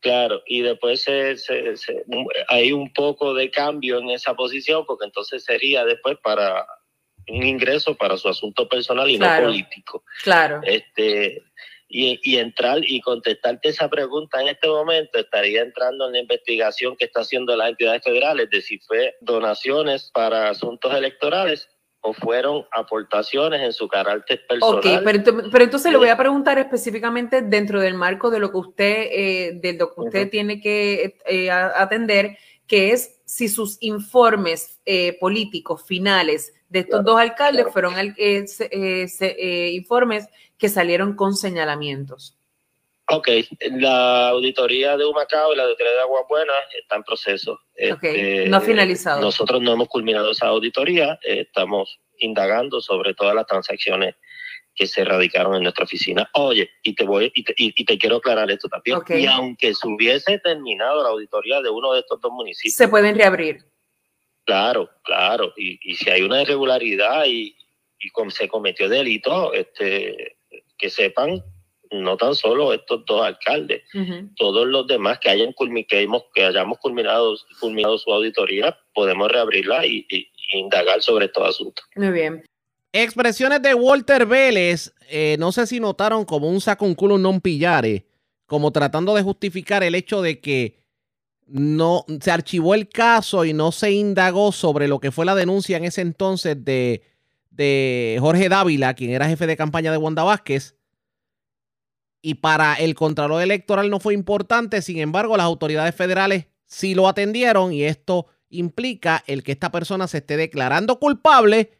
Claro, y después se, se- se- hay un poco de cambio en esa posición, porque entonces sería después para un ingreso para su asunto personal y
Claro.
no político.
Claro.
Este, y, y entrar y contestarte esa pregunta en este momento estaría entrando en la investigación que está haciendo las entidades federales de si fue donaciones para asuntos electorales o fueron aportaciones en su carácter personal.
Ok, pero, pero entonces le voy a preguntar específicamente dentro del marco de lo que usted, eh, de lo que usted tiene que eh, atender, que es si sus informes eh, políticos finales de estos dos alcaldes fueron al- eh, se- eh, se- eh, informes que salieron con señalamientos.
Ok, la auditoría de Humacao y la auditoría de Agua Buena está en proceso. Este,
no ha finalizado.
Nosotros no hemos culminado esa auditoría, eh, estamos indagando sobre todas las transacciones que se radicaron en nuestra oficina. Oye, y te voy y te, y- y te quiero aclarar esto también.
Ok.
Y aunque se hubiese terminado la auditoría de uno de estos dos municipios,
Se pueden reabrir.
Claro, claro. Y, y si hay una irregularidad y, se cometió delito, este, que sepan, no tan solo estos dos alcaldes, todos los demás que hayan que, hemos- que hayamos culminado, culminado su auditoría, podemos reabrirla y, y- y indagar sobre estos asuntos.
Muy bien.
Expresiones de Walter Vélez, eh, no sé si notaron como un saco un culo non pillare, como tratando de justificar el hecho de que no se archivó el caso y no se indagó sobre lo que fue la denuncia en ese entonces de, de Jorge Dávila, quien era jefe de campaña de Wanda Vázquez. Y para el Contralor Electoral no fue importante, sin embargo, las autoridades federales sí lo atendieron y esto implica el que esta persona se esté declarando culpable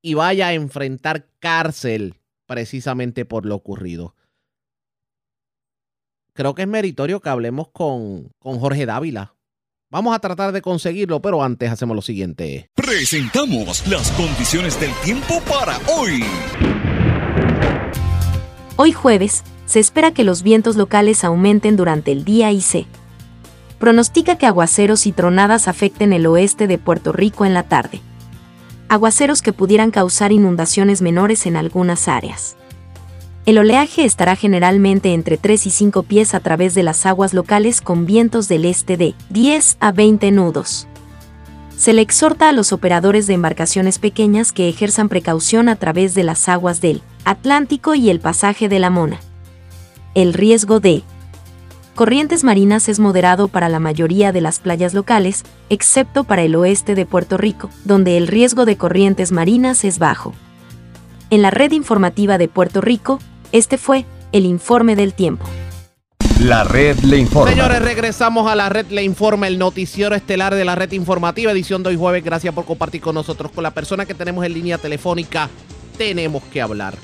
y vaya a enfrentar cárcel precisamente por lo ocurrido. Creo que es meritorio que hablemos con, con Jorge Dávila. Vamos a tratar de conseguirlo, pero antes hacemos lo siguiente.
Presentamos las condiciones del tiempo para hoy.
Hoy jueves, se espera que los vientos locales aumenten durante el día y se pronostica que aguaceros y tronadas afecten el oeste de Puerto Rico en la tarde. Aguaceros que pudieran causar inundaciones menores en algunas áreas. El oleaje estará generalmente entre 3 y 5 pies a través de las aguas locales con vientos del este de 10 a 20 nudos. Se le exhorta a los operadores de embarcaciones pequeñas que ejerzan precaución a través de las aguas del Atlántico y el pasaje de la Mona. El riesgo de corrientes marinas es moderado para la mayoría de las playas locales, excepto para el oeste de Puerto Rico, donde el riesgo de corrientes marinas es bajo. En la red informativa de Puerto Rico, este fue el informe del tiempo.
La red le informa.
Señores, regresamos a la red Le Informa, el noticiero estelar de la red informativa, edición de hoy jueves. Gracias por compartir con nosotros. Con la persona que tenemos en línea telefónica, tenemos que hablar.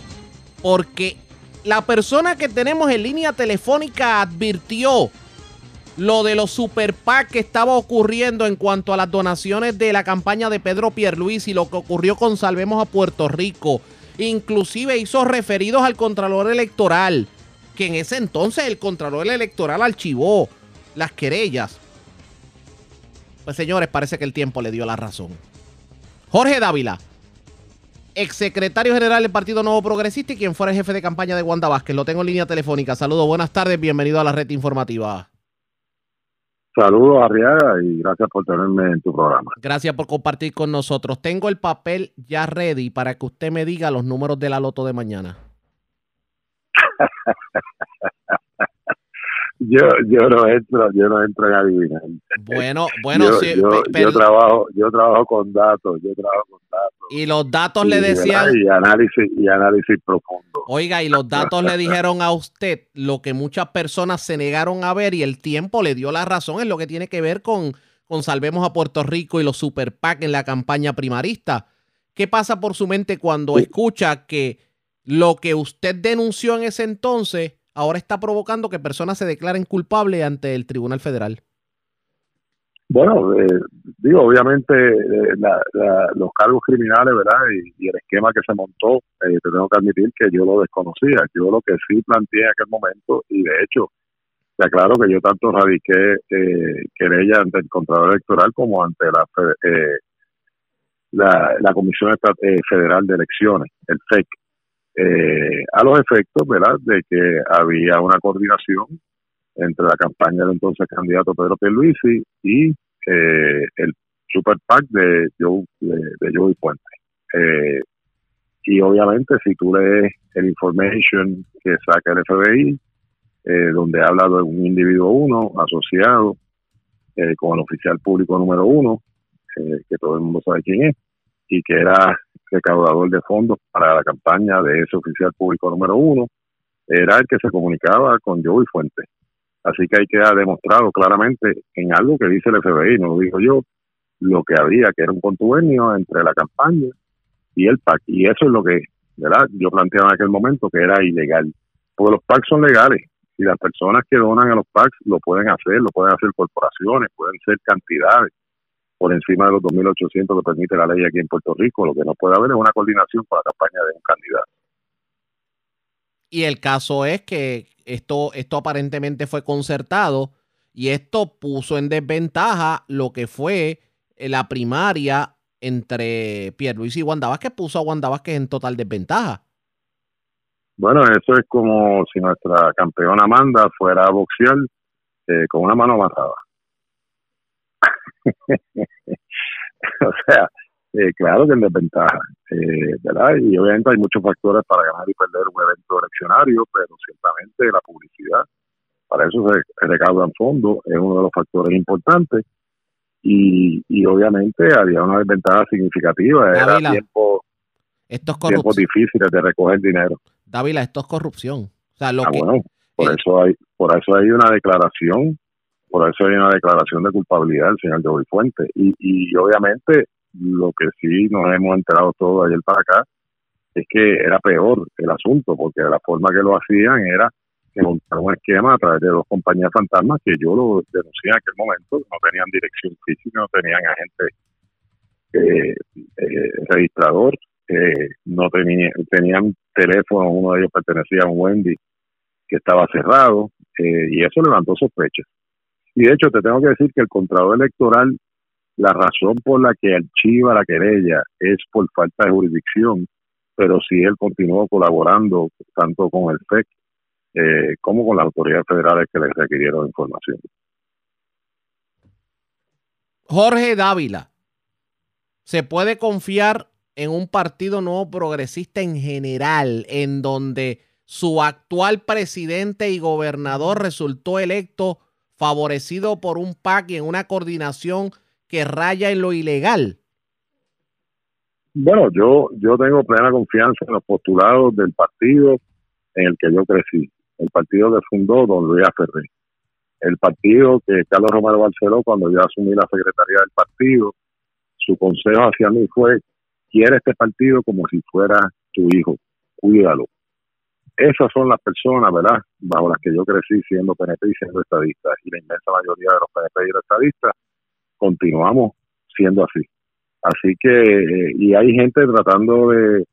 Porque la persona que tenemos en línea telefónica advirtió lo de los super PAC que estaba ocurriendo en cuanto a las donaciones de la campaña de Pedro Pierluisi y lo que ocurrió con Salvemos a Puerto Rico. Inclusive hizo referidos al Contralor Electoral, que en ese entonces el Contralor Electoral archivó las querellas. Pues señores, parece que el tiempo le dio la razón. Jorge Dávila, exsecretario general del Partido Nuevo Progresista y quien fuera el jefe de campaña de Wanda Vázquez. Lo tengo en línea telefónica. Saludos, buenas tardes, bienvenido a la red informativa.
Saludos, Arriaga, y gracias por tenerme en tu programa.
Gracias por compartir con nosotros. Tengo el papel ya ready para que usted me diga los números de la loto de mañana.
Yo, yo no entro, yo no entro en adivinar.
Bueno, bueno,
yo,
sí,
yo, trabajo, yo trabajo con datos, yo trabajo con datos.
Y los datos le decían,
y análisis y análisis profundo.
oiga, y los datos le dijeron a usted lo que muchas personas se negaron a ver y el tiempo le dio la razón en lo que tiene que ver con, con Salvemos a Puerto Rico y los super PAC en la campaña primarista. ¿Qué pasa por su mente cuando escucha que lo que usted denunció en ese entonces ahora está provocando que personas se declaren culpables ante el Tribunal Federal?
Bueno, eh, digo, obviamente eh, la- los cargos criminales, ¿verdad? Y, el esquema que se montó, eh, te tengo que admitir que yo lo desconocía. Yo lo que sí planteé en aquel momento, y de hecho, te aclaro que yo tanto radiqué eh, querella ante el Contralor Electoral como ante la eh,
la, la Comisión Federal de Elecciones, el FEC, eh, a los efectos, ¿verdad?, de que había una coordinación entre la campaña del entonces candidato Pedro Pierluisi y eh, el Super PAC de Joe, de, de Joey Fuentes. Eh, y obviamente si tú lees el information que saca el FBI, eh, donde habla de un individuo uno asociado eh, con el oficial público número uno, eh, que todo el mundo sabe quién es, y que era recaudador de fondos para la campaña de ese oficial público número uno, era el que se comunicaba con Joey Fuentes. Así que ahí queda demostrado claramente en algo que dice el FBI, no lo digo yo, lo que había, que era un contubernio entre la campaña y el PAC. Y eso es lo que, ¿verdad? Yo planteaba en aquel momento que era ilegal. Porque los PAC son legales. Y las personas que donan a los PAC lo pueden hacer, lo pueden hacer corporaciones, pueden ser cantidades por encima de los 2.800 que permite la ley aquí en Puerto Rico. Lo que no puede haber es una coordinación con la campaña de un candidato.
Y el caso es que esto, esto aparentemente fue concertado y esto puso en desventaja lo que fue la primaria entre Pierluisi y Wanda Vázquez, puso a Wanda Vázquez en total desventaja.
Bueno, eso es como si nuestra campeona Amanda fuera a boxear eh, con una mano amarrada. o sea, eh, claro que en desventaja, eh, ¿verdad? Y obviamente hay muchos factores para ganar y perder un evento eleccionario, pero ciertamente la publicidad, para eso se recaudan fondos, es uno de los factores importantes. Y, y obviamente había una desventaja significativa, era tiempo,
Esto es
tiempos difíciles de recoger dinero.
Dávila, esto es corrupción. O sea, lo
Ah,
que,
bueno, por eso hay, por eso hay una declaración, por eso hay una declaración de culpabilidad del señor Joey Fuente. Y, y obviamente lo que sí nos hemos enterado todos ayer para acá es que era peor el asunto, porque la forma que lo hacían era que montaron un esquema a través de dos compañías fantasmas que yo lo denuncié en aquel momento, no tenían dirección física, no tenían agente eh, eh, registrador, eh, no tenía, tenían teléfono, uno de ellos pertenecía a un Wendy que estaba cerrado, eh, y eso levantó sospechas. Y de hecho, te tengo que decir que el Contralor Electoral, la razón por la que archiva la querella es por falta de jurisdicción, pero si él continuó colaborando tanto con el FEC eh, como con las autoridades federales que le requirieron información.
Jorge Dávila, ¿se puede confiar en un partido nuevo progresista en general, en donde su actual presidente y gobernador resultó electo favorecido por un PAC y en una coordinación que raya en lo ilegal?
Bueno, yo, yo tengo plena confianza en los postulados del partido en el que yo crecí, el partido que fundó don Luis Ferrer, el partido que Carlos Romero Barceló, cuando yo asumí la secretaría del partido, su consejo hacia mí fue, quiere este partido como si fuera tu hijo, cuídalo. Esas son las personas, ¿verdad?, bajo las que yo crecí siendo PNP y siendo estadista, y la inmensa mayoría de los PNP y los estadistas continuamos siendo así. Así que, eh, y hay gente tratando de,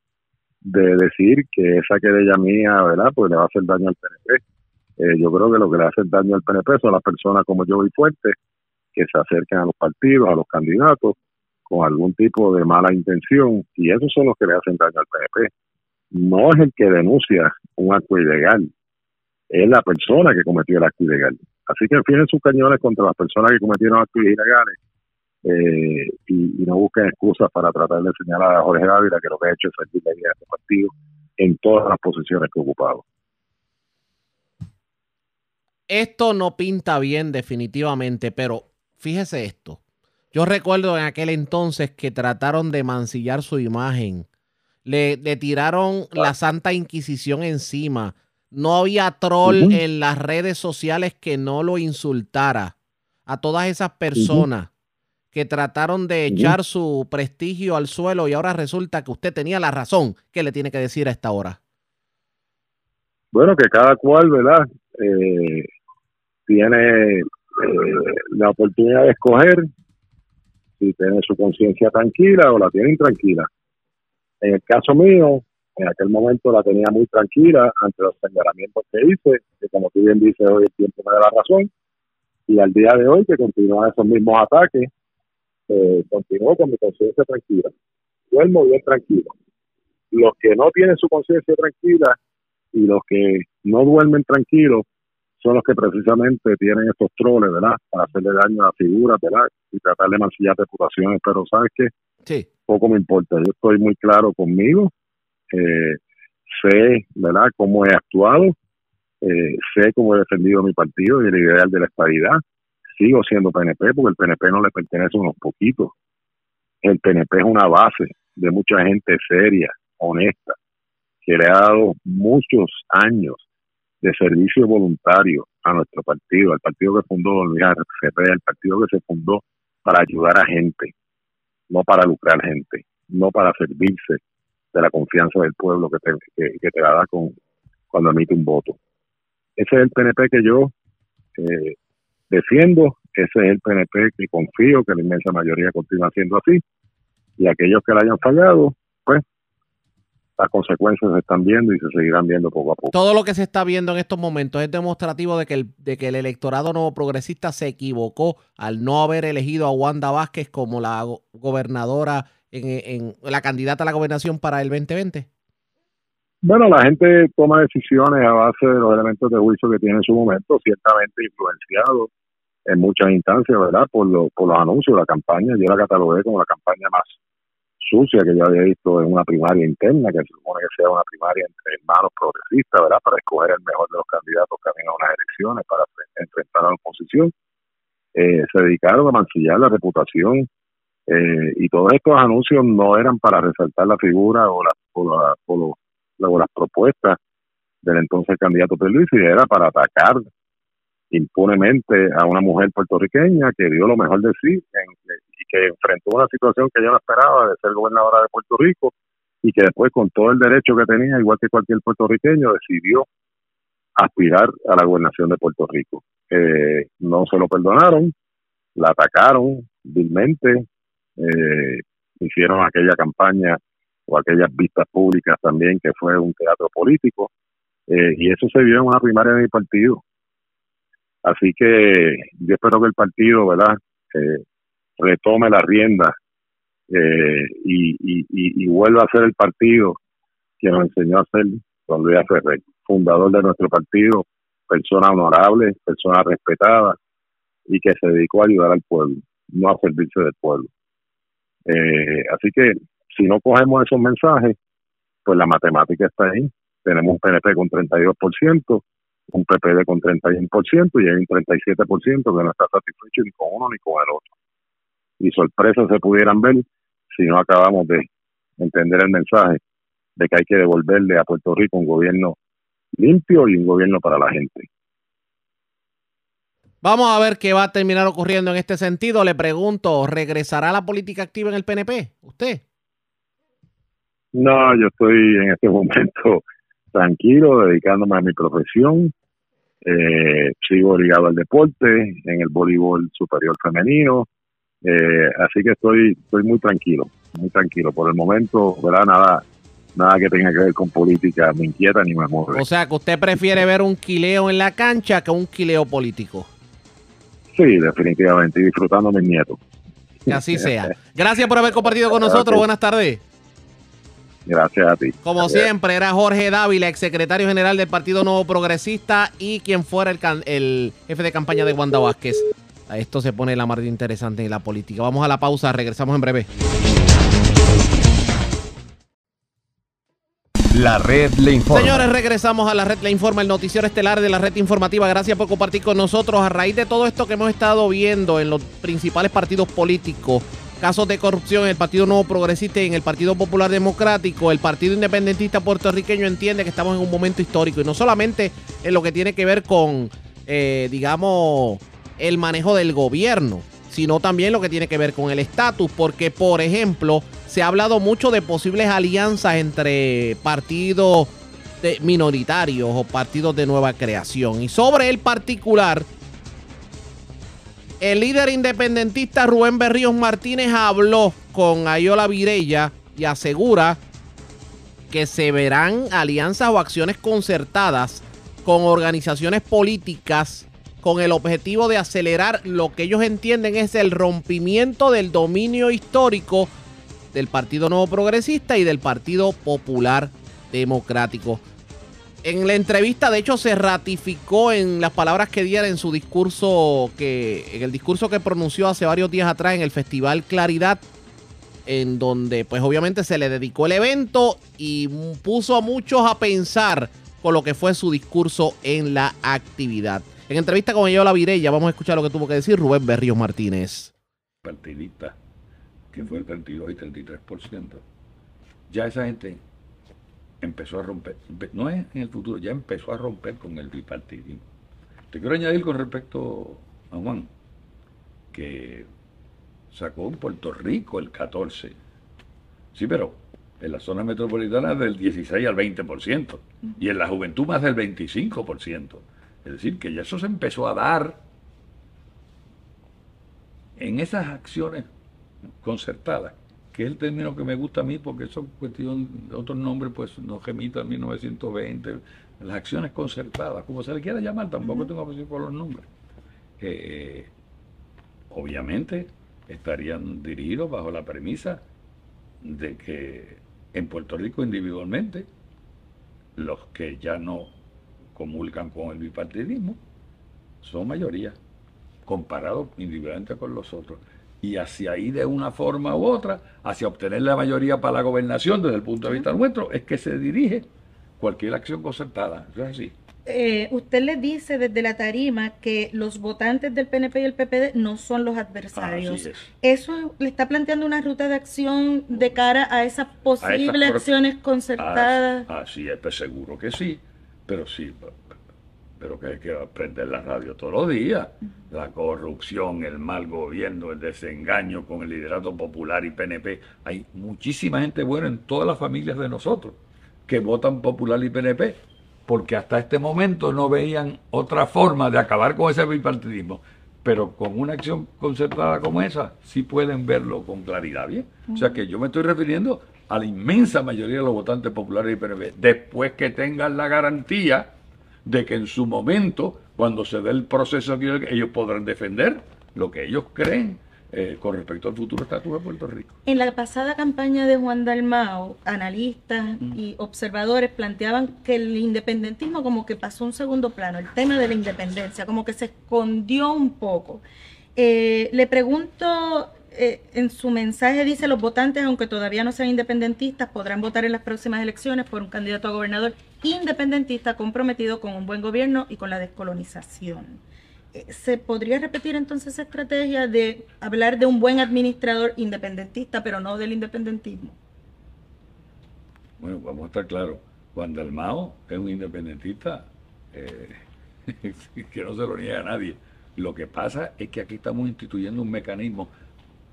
de decir que esa querella mía, ¿verdad? Pues le va a hacer daño al PNP. Eh, yo creo que lo que le hace daño al PNP son las personas como yo y Fuerte, que se acercan a los partidos, a los candidatos, con algún tipo de mala intención, y esos son los que le hacen daño al PNP. No es el que denuncia un acto ilegal, es la persona que cometió el acto ilegal. Así que enfinen sus cañones contra las personas que cometieron actos ilegales eh, y, no busquen excusas para tratar de señalar a Jorge Dávila que lo que ha hecho es servir la este partido en todas las posiciones que ha ocupado.
Esto no pinta bien definitivamente, pero fíjese esto. Yo recuerdo en aquel entonces que trataron de mancillar su imagen. Le, le tiraron la Santa Inquisición encima. No había troll en las redes sociales que no lo insultara. A todas esas personas que trataron de echar su prestigio al suelo y ahora resulta que usted tenía la razón. ¿Qué le tiene que decir a esta hora?
Bueno, que cada cual, ¿verdad? Eh, tiene eh, la oportunidad de escoger si tiene su conciencia tranquila o la tiene intranquila. En el caso mío, en aquel momento la tenía muy tranquila ante los señalamientos que hice, que como tú bien dices, hoy el tiempo me da la razón, y al día de hoy que continúan esos mismos ataques, eh, continúo con mi conciencia tranquila. Duermo bien tranquilo. Los que no tienen su conciencia tranquila y los que no duermen tranquilos son los que precisamente tienen estos troles, ¿verdad? Para hacerle daño a la figura, ¿verdad? Y tratar de mancillar reputaciones. Pero, ¿sabes qué?
Sí.
Poco me importa. Yo estoy muy claro conmigo. Eh, sé, ¿verdad?, cómo he actuado. Eh, sé cómo he defendido mi partido y el ideal de la estabilidad. Sigo siendo PNP porque el PNP no le pertenece a unos poquitos. El PNP es una base de mucha gente seria, honesta, que le ha dado muchos años de servicio voluntario a nuestro partido, al partido que fundó Don Luis Cepeda, el partido que se fundó para ayudar a gente, no para lucrar gente, no para servirse de la confianza del pueblo que te, que, te la da con, cuando emite un voto. Ese es el PNP que yo eh, defiendo, ese es el PNP que confío que la inmensa mayoría continúa siendo así, y aquellos que la hayan fallado, pues las consecuencias se están viendo y se seguirán viendo poco a poco.
Todo lo que se está viendo en estos momentos es demostrativo de que el, de que el electorado nuevo progresista se equivocó al no haber elegido a Wanda Vázquez como la gobernadora, en, la candidata a la gobernación para el 2020.
Bueno, la gente toma decisiones a base de los elementos de juicio que tiene en su momento, ciertamente influenciado en muchas instancias, ¿verdad? Por, por los anuncios, la campaña. Yo la catalogué como la campaña más sucia que yo había visto en una primaria interna, que se supone que sea una primaria entre hermanos progresistas, ¿verdad? Para escoger el mejor de los candidatos que a unas elecciones para enfrentar a la oposición. Eh, se dedicaron a mancillar la reputación eh, y todos estos anuncios no eran para resaltar la figura o, la, o, las propuestas del entonces candidato y era para atacar impunemente a una mujer puertorriqueña que dio lo mejor de sí y que enfrentó una situación que yo no esperaba de ser gobernadora de Puerto Rico y que después con todo el derecho que tenía, igual que cualquier puertorriqueño, decidió aspirar a la gobernación de Puerto Rico. Eh, no se lo perdonaron, la atacaron vilmente, eh, hicieron aquella campaña o aquellas vistas públicas también que fue un teatro político eh, y eso se vio en una primaria de mi partido Así que yo espero que el partido, ¿verdad?, eh, retome la rienda eh, y, vuelva a ser el partido que nos enseñó a ser Don Luis Ferrer, fundador de nuestro partido, persona honorable, persona respetada y que se dedicó a ayudar al pueblo, no a servirse del pueblo. Eh, así que si no cogemos esos mensajes, pues la matemática está ahí. Tenemos un PNP con 32%, un PPD con 31% y hay un 37% que no está satisfecho ni con uno ni con el otro. Y sorpresas se pudieran ver si no acabamos de entender el mensaje de que hay que devolverle a Puerto Rico un gobierno limpio y un gobierno para la gente.
Vamos a ver qué va a terminar ocurriendo en este sentido. Le pregunto, ¿regresará la política activa en el PNP? ¿Usted?
No, yo estoy en este momento tranquilo, dedicándome a mi profesión. Eh, sigo ligado al deporte, en el voleibol superior femenino. Eh, así que estoy, estoy muy tranquilo, muy tranquilo. Por el momento, ¿verdad? Nada, nada que tenga que ver con política me inquieta ni me mueve.
O sea, que usted prefiere ver un quileo en la cancha que un quileo político.
Sí, definitivamente, y disfrutando mis nietos.
Que así sea. Gracias por haber compartido con nosotros. Buenas tardes.
Gracias a ti.
Como siempre, era Jorge Dávila, exsecretario general del Partido Nuevo Progresista y quien fuera el, el jefe de campaña de Wanda Vázquez. Esto se pone la más interesante en la política. Vamos a la pausa, regresamos en breve.
La red le informa.
Señores, regresamos a la red le informa, el noticiero estelar de la red informativa. Gracias por compartir con nosotros. A raíz de todo esto que hemos estado viendo en los principales partidos políticos, casos de corrupción en el Partido Nuevo Progresista y en el Partido Popular Democrático, el Partido Independentista Puertorriqueño entiende que estamos en un momento histórico y no solamente en lo que tiene que ver con, eh, digamos, el manejo del gobierno, sino también lo que tiene que ver con el estatus, porque, por ejemplo, se ha hablado mucho de posibles alianzas entre partidos minoritarios o partidos de nueva creación. Y sobre el particular, el líder independentista Rubén Berríos Martínez habló con Ayola Virella y asegura que se verán alianzas o acciones concertadas con organizaciones políticas con el objetivo de acelerar lo que ellos entienden es el rompimiento del dominio histórico del Partido Nuevo Progresista y del Partido Popular Democrático. En la entrevista, de hecho, se ratificó en las palabras que diera en su discurso, que, en el discurso que pronunció hace varios días atrás en el Festival Claridad, en donde pues obviamente se le dedicó el evento y puso a muchos a pensar con lo que fue su discurso en la actividad. En entrevista con la Virella, vamos a escuchar lo que tuvo que decir Rubén Berríos Martínez.
Partidista, que fue el 32 y 33%. Ya esa gente empezó a romper, no es en el futuro, ya empezó a romper con el bipartidismo. Te quiero añadir con respecto a Juan, que sacó en Puerto Rico el 14. Sí, pero en la zona metropolitana del 16 al 20% y en la juventud más del 25%. Es decir, que ya eso se empezó a dar en esas acciones concertadas, que es el término que me gusta a mí porque eso es cuestión de otros nombres, pues nos remita al 1920, las acciones concertadas, como se le quiera llamar, tampoco tengo opción por los nombres. Eh, obviamente estarían dirigidos bajo la premisa de que en Puerto Rico individualmente, los que ya no comulgan con el bipartidismo son mayoría, comparado individualmente con los otros. Y hacia ahí de una forma u otra, hacia obtener la mayoría para la gobernación desde el punto de vista nuestro, es que se dirige cualquier acción concertada. Eso es así.
Eh, usted le dice desde la tarima que los votantes del PNP y el PPD no son los adversarios. ¿Eso le está planteando una ruta de acción de cara a esas posibles acciones concertadas?
Así, es, pues seguro que sí, pero sí, pero que hay que aprender la radio todos los días. La corrupción, el mal gobierno, el desengaño con el liderato popular y PNP. Hay muchísima gente buena en todas las familias de nosotros que votan popular y PNP porque hasta este momento no veían otra forma de acabar con ese bipartidismo. Pero con una acción concertada como esa, sí pueden verlo con claridad, ¿bien? O sea que yo me estoy refiriendo a la inmensa mayoría de los votantes populares y PNB, después que tengan la garantía de que en su momento, cuando se dé el proceso, ellos podrán defender lo que ellos creen eh, con respecto al futuro estatus de Puerto Rico.
En la pasada campaña de Juan Dalmao, analistas y observadores planteaban que el independentismo como que pasó a un segundo plano, el tema de la independencia, como que se escondió un poco. Eh, le pregunto, eh, en su mensaje dice, los votantes, aunque todavía no sean independentistas, podrán votar en las próximas elecciones por un candidato a gobernador independentista comprometido con un buen gobierno y con la descolonización. ¿Se podría repetir entonces esa estrategia de hablar de un buen administrador independentista, pero no del independentismo?
Bueno, vamos a estar claros. Juan Dalmao es un independentista eh, que no se lo niega a nadie. Lo que pasa es que aquí estamos instituyendo un mecanismo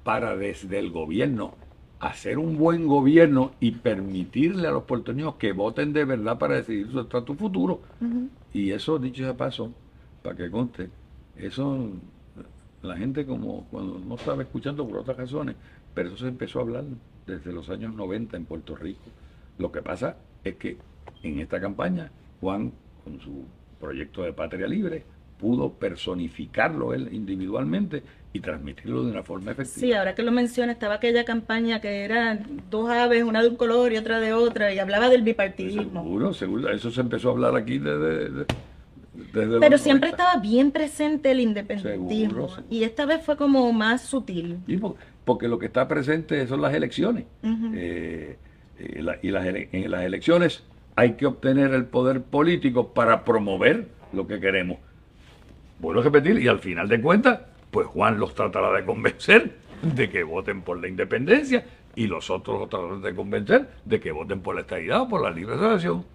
para desde el gobierno hacer un buen gobierno y permitirle a los puertorriqueños que voten de verdad para decidir su estatus futuro. Y eso, dicho de paso, para que conste, eso, la gente como cuando no estaba escuchando por otras razones, pero eso se empezó a hablar desde los años 90 en Puerto Rico. Lo que pasa es que en esta campaña, Juan, con su proyecto de Patria Libre, pudo personificarlo él individualmente y transmitirlo de una forma efectiva.
Sí, ahora que lo menciona, estaba aquella campaña que eran dos aves, una de un color y otra de otra, y hablaba del bipartidismo.
Seguro, seguro, eso se empezó a hablar aquí desde,
pero siempre estaba bien presente el independentismo. Y esta vez fue como más sutil.
porque lo que está presente son las elecciones. Eh, eh, y las, en las elecciones hay que obtener el poder político para promover lo que queremos. Vuelvo a repetir, y al final de cuentas, pues Juan los tratará de convencer de que voten por la independencia y los otros los tratarán de convencer de que voten por la estabilidad o por la libre asociación.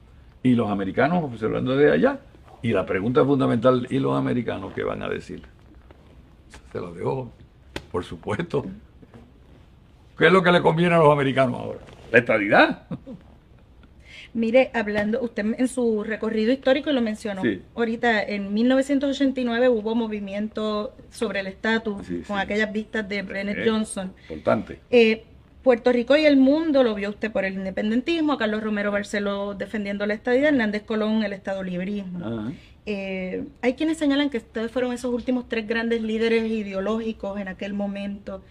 Y los americanos, observando de allá, y la pregunta fundamental, ¿y los americanos qué van a decir? Se lo dejo, por supuesto. ¿Qué es lo que le conviene a los americanos ahora? La estabilidad.
Mire, hablando, usted en su recorrido histórico lo mencionó. Ahorita, en 1989 hubo movimiento sobre el estatus con aquellas vistas de Brenner Johnson.
Importante.
Eh, Puerto Rico y el mundo lo vio usted por el independentismo, Carlos Romero Barceló defendiendo la estadía, Hernández Colón el estado librismo. Eh, hay quienes señalan que ustedes fueron esos últimos tres grandes líderes ideológicos en aquel momento.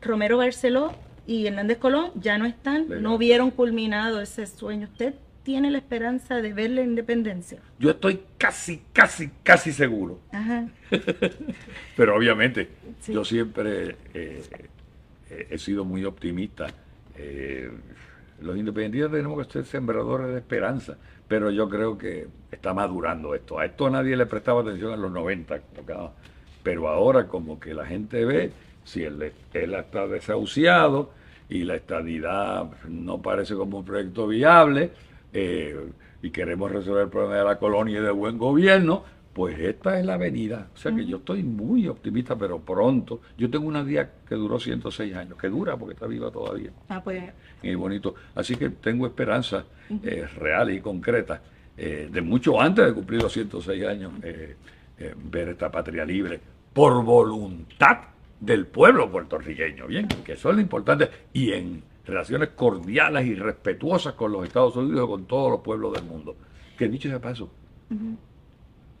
Romero Barceló y Hernández Colón ya no están, no vieron culminado ese sueño. ¿Usted tiene la esperanza de ver la independencia?
Yo estoy casi, casi, casi seguro.
Ajá.
Pero obviamente,
Sí.
yo siempre eh, eh, he sido muy optimista. Eh, los independentistas tenemos que ser sembradores de esperanza, pero yo creo que está madurando esto. A esto nadie le prestaba atención en los 90, como que, ah, pero ahora como que la gente ve si él, él está desahuciado y la estadidad no parece como un proyecto viable eh, y queremos resolver el problema de la colonia y de buen gobierno, pues esta es la avenida. O sea que yo estoy muy optimista, pero pronto. Yo tengo una día que duró 106 años, que dura porque está viva todavía.
Ah, pues
Y bonito. Así que tengo esperanza eh, real y concreta eh, de mucho antes de cumplir los 106 años, eh, ver esta patria libre por voluntad del pueblo puertorriqueño, bien, que eso es lo importante, y en relaciones cordiales y respetuosas con los Estados Unidos y con todos los pueblos del mundo. Que dicho sea paso,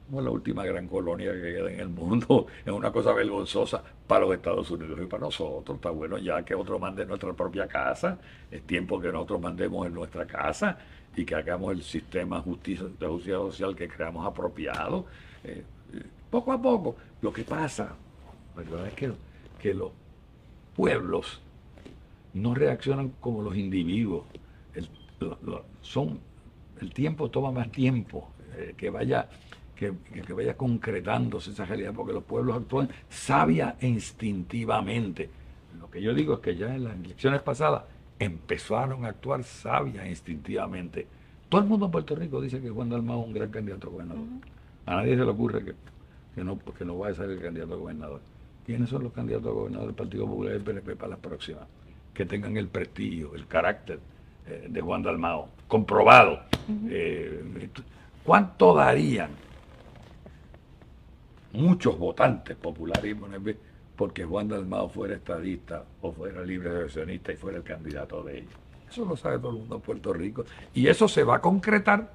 somos la última gran colonia que queda en el mundo. Es una cosa vergonzosa para los Estados Unidos y para nosotros. Está bueno ya que otro mande en nuestra propia casa. Es tiempo que nosotros mandemos en nuestra casa y que hagamos el sistema justicia, de justicia social que creamos apropiado. Eh, eh, poco a poco. Lo que pasa, ¿verdad? Es que, que los pueblos no reaccionan como los individuos. El, lo- lo- son, el tiempo toma más tiempo eh, que vaya que, vaya concretándose esa realidad, porque los pueblos actúan sabia e instintivamente. Lo que yo digo es que ya en las elecciones pasadas empezaron a actuar sabia e instintivamente. Todo el mundo en Puerto Rico dice que Juan Dalmau es un gran candidato a gobernador. A nadie se le ocurre que, que no, que no vaya a ser el candidato a gobernador. ¿Quiénes son los candidatos a gobernador del Partido Popular y del PNP para las próximas? Que tengan el prestigio, el carácter eh, de Juan Dalmao, comprobado. Eh, ¿Cuánto darían muchos votantes populares porque Juan Dalmao fuera estadista o fuera libre asociacionista y fuera el candidato de ellos? Eso lo sabe todo el mundo en Puerto Rico. Y eso se va a concretar.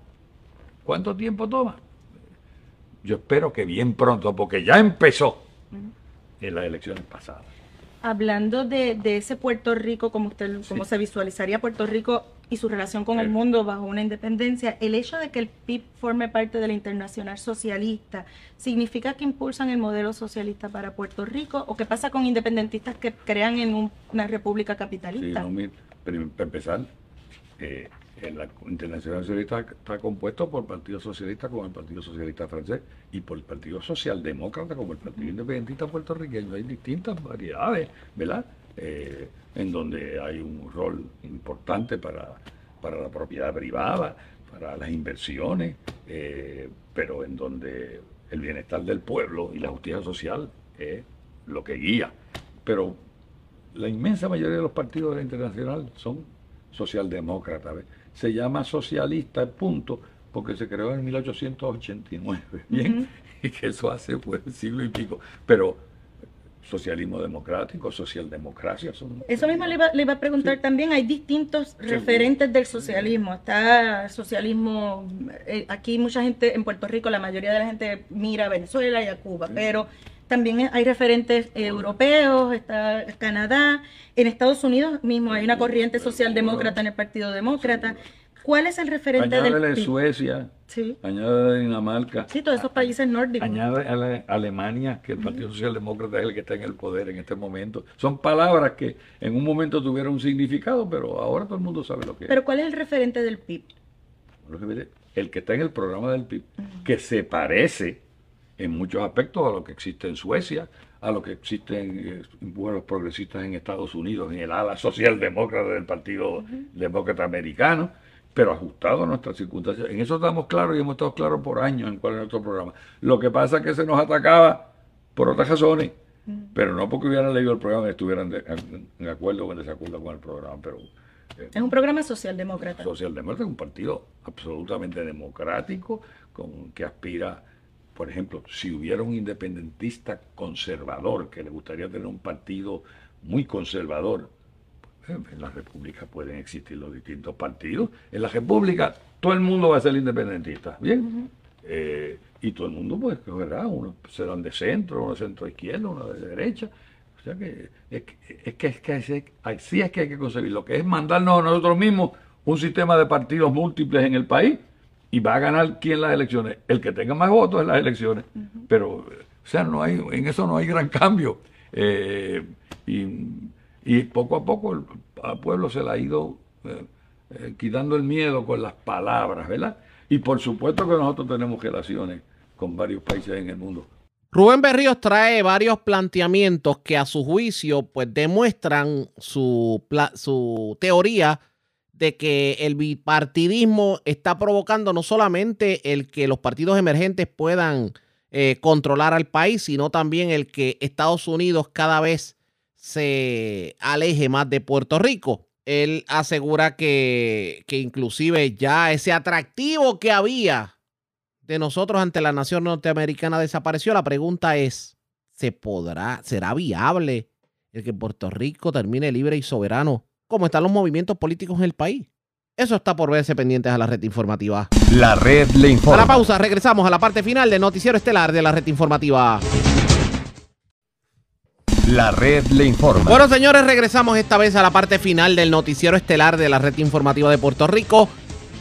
¿Cuánto tiempo toma? Yo espero que bien pronto, porque ya empezó en las elecciones pasadas.
Hablando de, de ese Puerto Rico, como usted, como se visualizaría Puerto Rico y su relación con el
Sí.
mundo bajo una independencia, el hecho de que el PIB forme parte de la Internacional Socialista, ¿significa que impulsan el modelo socialista para Puerto Rico? ¿O qué pasa con independentistas que crean en un- una república
Sí,
capitalista?
no, prim- para empezar, eh, en la Internacional Socialista está compuesto por el Partido Socialista como el Partido Socialista francés y por el Partido Socialdemócrata como el Partido Independentista puertorriqueño. Hay distintas variedades, ¿verdad? Eh, en donde hay un rol importante para, para la propiedad privada, para las inversiones, eh, pero en donde el bienestar del pueblo y la justicia social es lo que guía. Pero la inmensa mayoría de los partidos de la internacional son socialdemócratas. Se llama socialista, punto, porque se creó en 1889, ¿bien? Y que eso hace pues siglo y pico. Pero socialismo democrático, socialdemocracia son...
Eso mismo le iba, le iba a preguntar también. Hay distintos referentes del socialismo. Está el socialismo, eh, aquí mucha gente en Puerto Rico, la mayoría de la gente mira a Venezuela y a Cuba, pero también hay referentes europeos, está Canadá, en Estados Unidos mismo hay una corriente socialdemócrata en el Partido Demócrata. ¿Cuál es el referente del PIB?
Suecia,
Sí.
añade Dinamarca,
Sí, todos esos países nórdicos.
añade a la- Alemania, que el Partido Socialdemócrata es el que está en el poder en este momento. Son palabras que en un momento tuvieron un significado, pero ahora todo el mundo sabe lo que es.
Pero ¿cuál es el referente del PIB?
El que está en el programa del PIB, que se parece en muchos aspectos a lo que existe en Suecia, a lo que existe en eh, bueno, los progresistas en Estados Unidos, en el ala socialdemócrata del Partido Demócrata Americano, pero ajustado a nuestras circunstancias. En eso estamos claros y hemos estado claros por años en cuál es nuestro programa. Lo que pasa es que se nos atacaba por otras razones, pero no porque hubieran leído el programa y estuvieran de- en, en acuerdo o en desacuerdo con el programa, pero eh,
Es un programa socialdemócrata.
Socialdemócrata es un partido absolutamente democrático, con, que aspira, por ejemplo, si hubiera un independentista conservador que le gustaría tener un partido muy conservador, pues, en la República pueden existir los distintos partidos. En la República todo el mundo va a ser independentista, ¿bien? Eh, y todo el mundo pues escogerá, unos serán de centro, uno de centro izquierda, uno de derecha. O sea que es, que, es que, es que así, así es que hay que concebir. Lo que es mandarnos a nosotros mismos un sistema de partidos múltiples en el país y va a ganar quién las elecciones. El que tenga más votos en las elecciones. Pero, o sea, no hay, en eso no hay gran cambio. Eh, y, y, poco a poco el, al pueblo se le ha ido eh, eh, quitando el miedo con las palabras, ¿verdad? Y por supuesto que nosotros tenemos relaciones con varios países en el mundo.
Rubén Berríos trae varios planteamientos que a su juicio pues demuestran su, su teoría de que el bipartidismo está provocando no solamente el que los partidos emergentes puedan eh, controlar al país, sino también el que Estados Unidos cada vez se aleje más de Puerto Rico. Él asegura que, que inclusive ya ese atractivo que había de nosotros ante la nación norteamericana desapareció. La pregunta es, ¿se podrá, será viable el que Puerto Rico termine libre y soberano cómo están los movimientos políticos en el país. Eso está por verse pendientes a la red informativa.
La red le informa.
A la pausa, regresamos a la parte final del noticiero estelar de la red informativa.
La red le informa.
Bueno, señores, regresamos esta vez a la parte final del noticiero estelar de la red informativa de Puerto Rico.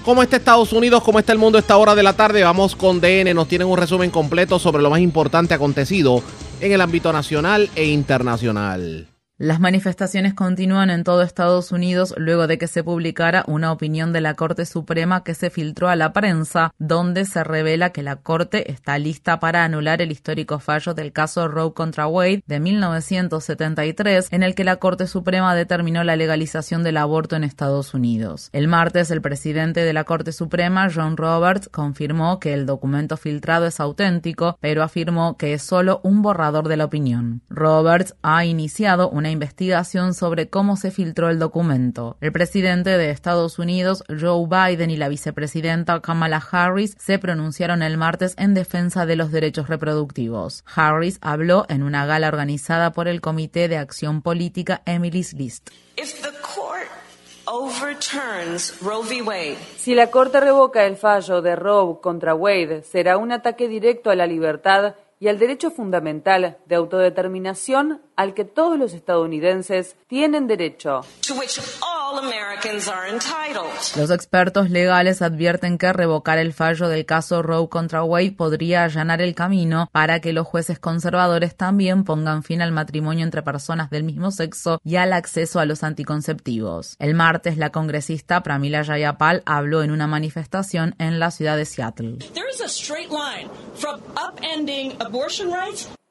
¿Cómo está Estados Unidos? ¿Cómo está el mundo a esta hora de la tarde? Vamos con DN. Nos tienen un resumen completo sobre lo más importante acontecido en el ámbito nacional e internacional.
Las manifestaciones continúan en todo Estados Unidos luego de que se publicara una opinión de la Corte Suprema que se filtró a la prensa, donde se revela que la Corte está lista para anular el histórico fallo del caso Roe contra Wade de 1973, en el que la Corte Suprema determinó la legalización del aborto en Estados Unidos. El martes, el presidente de la Corte Suprema, John Roberts, confirmó que el documento filtrado es auténtico, pero afirmó que es solo un borrador de la opinión. Roberts ha iniciado una investigación sobre cómo se filtró el documento. El presidente de Estados Unidos, Joe Biden, y la vicepresidenta Kamala Harris se pronunciaron el martes en defensa de los derechos reproductivos. Harris habló en una gala organizada por el Comité de Acción Política Emily's List.
Si la Corte revoca el fallo de Roe contra Wade, será un ataque directo a la libertad y al derecho fundamental de autodeterminación al que todos los estadounidenses tienen derecho.
Los expertos legales advierten que revocar el fallo del caso Roe contra Wade podría allanar el camino para que los jueces conservadores también pongan fin al matrimonio entre personas del mismo sexo y al acceso a los anticonceptivos. El martes, la congresista Pramila Jayapal habló en una manifestación en la ciudad de Seattle.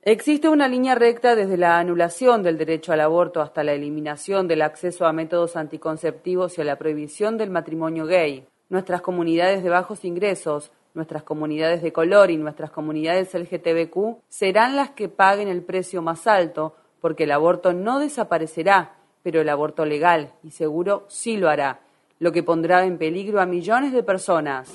Existe una línea recta desde la anulación del derecho al aborto hasta la eliminación del acceso a métodos anticonceptivos y a la prohibición del matrimonio gay. Nuestras comunidades de bajos ingresos, nuestras comunidades de color y nuestras comunidades LGTBQ serán las que paguen el precio más alto, porque el aborto no desaparecerá, pero el aborto legal y seguro sí lo hará, lo que pondrá en peligro a millones de personas.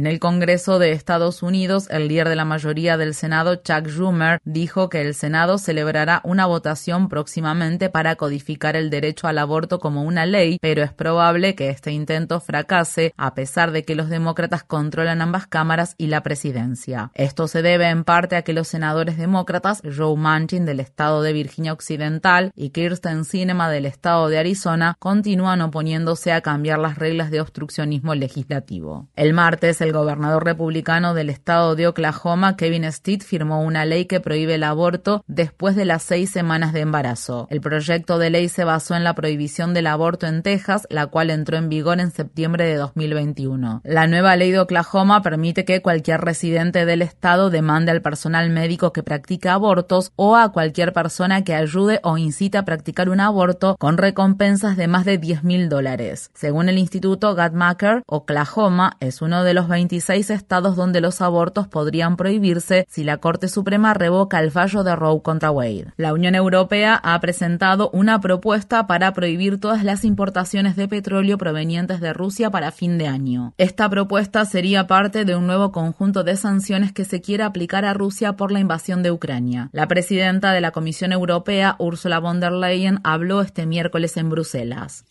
En el Congreso de Estados Unidos, el líder de la mayoría del Senado, Chuck Schumer, dijo que el Senado celebrará una votación próximamente para codificar el derecho al aborto como una ley, pero es probable que este intento fracase a pesar de que los demócratas controlan ambas cámaras y la presidencia. Esto se debe en parte a que los senadores demócratas Joe Manchin del estado de Virginia Occidental y Kirsten Sinema del estado de Arizona continúan oponiéndose a cambiar las reglas de obstruccionismo legislativo. El martes, el gobernador republicano del estado de Oklahoma, Kevin Stitt, firmó una ley que prohíbe el aborto después de las seis semanas de embarazo. El proyecto de ley se basó en la prohibición del aborto en Texas, la cual entró en vigor en septiembre de 2021. La nueva ley de Oklahoma permite que cualquier residente del estado demande al personal médico que practica abortos o a cualquier persona que ayude o incite a practicar un aborto con recompensas de más de 10 mil dólares. Según el Instituto Guttmacher, Oklahoma es uno de los 26 estados donde los abortos podrían prohibirse si la Corte Suprema revoca el fallo de Roe contra Wade. La Unión Europea ha presentado una propuesta para prohibir todas las importaciones de petróleo provenientes de Rusia para fin de año. Esta propuesta sería parte de un nuevo conjunto de sanciones que se quiere aplicar a Rusia por la invasión de Ucrania. La presidenta de la Comisión Europea, Ursula von der Leyen, habló este miércoles en Bruselas.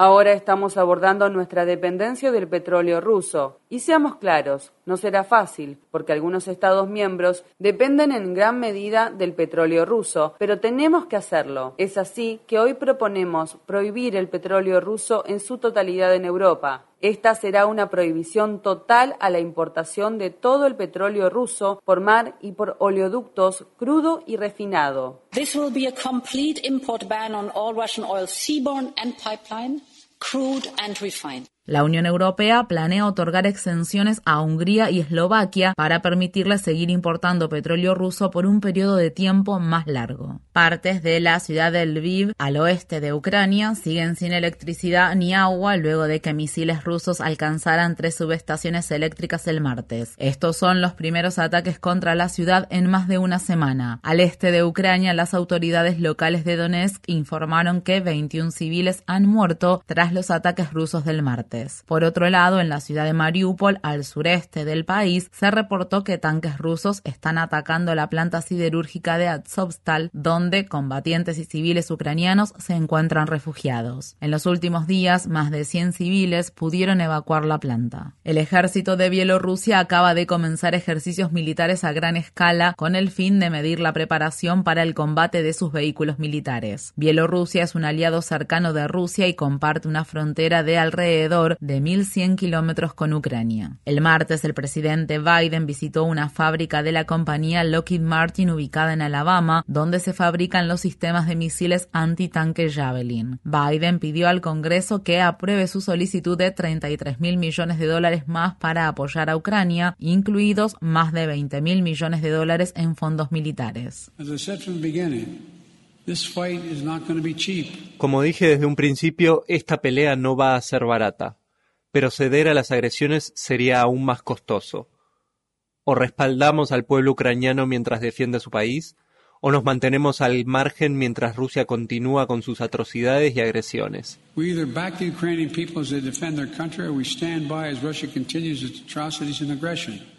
Ahora estamos abordando nuestra dependencia del petróleo ruso. Y seamos claros, no será fácil, porque algunos Estados miembros dependen en gran medida del petróleo ruso, pero tenemos que hacerlo. Es así que hoy proponemos prohibir el petróleo ruso en su totalidad en Europa. Esta será una prohibición total a la importación de todo el petróleo ruso por mar y por oleoductos crudo y refinado.
This will be a complete import ban on all Russian oil and pipeline, crude and refined.
La Unión Europea planea otorgar exenciones a Hungría y Eslovaquia para permitirles seguir importando petróleo ruso por un periodo de tiempo más largo. Partes de la ciudad de Lviv, al oeste de Ucrania, siguen sin electricidad ni agua luego de que misiles rusos alcanzaran tres subestaciones eléctricas el martes. Estos son los primeros ataques contra la ciudad en más de una semana. Al este de Ucrania, las autoridades locales de Donetsk informaron que 21 civiles han muerto tras los ataques rusos del martes. Por otro lado, en la ciudad de Mariupol, al sureste del país, se reportó que tanques rusos están atacando la planta siderúrgica de Azovstal, donde combatientes y civiles ucranianos se encuentran refugiados. En los últimos días, más de 100 civiles pudieron evacuar la planta. El ejército de Bielorrusia acaba de comenzar ejercicios militares a gran escala con el fin de medir la preparación para el combate de sus vehículos militares. Bielorrusia es un aliado cercano de Rusia y comparte una frontera de alrededor de 1.100 kilómetros con Ucrania. El martes, el presidente Biden visitó una fábrica de la compañía Lockheed Martin ubicada en Alabama, donde se fabrican los sistemas de misiles antitanque Javelin. Biden pidió al Congreso que apruebe su solicitud de 33 mil millones de dólares más para apoyar a Ucrania, incluidos más de 20 mil millones de dólares en fondos militares.
Como dije desde un principio, esta pelea no va a ser barata, pero ceder a las agresiones sería aún más costoso. O respaldamos al pueblo ucraniano mientras defiende su país, o nos mantenemos al margen mientras Rusia continúa con sus atrocidades y agresiones.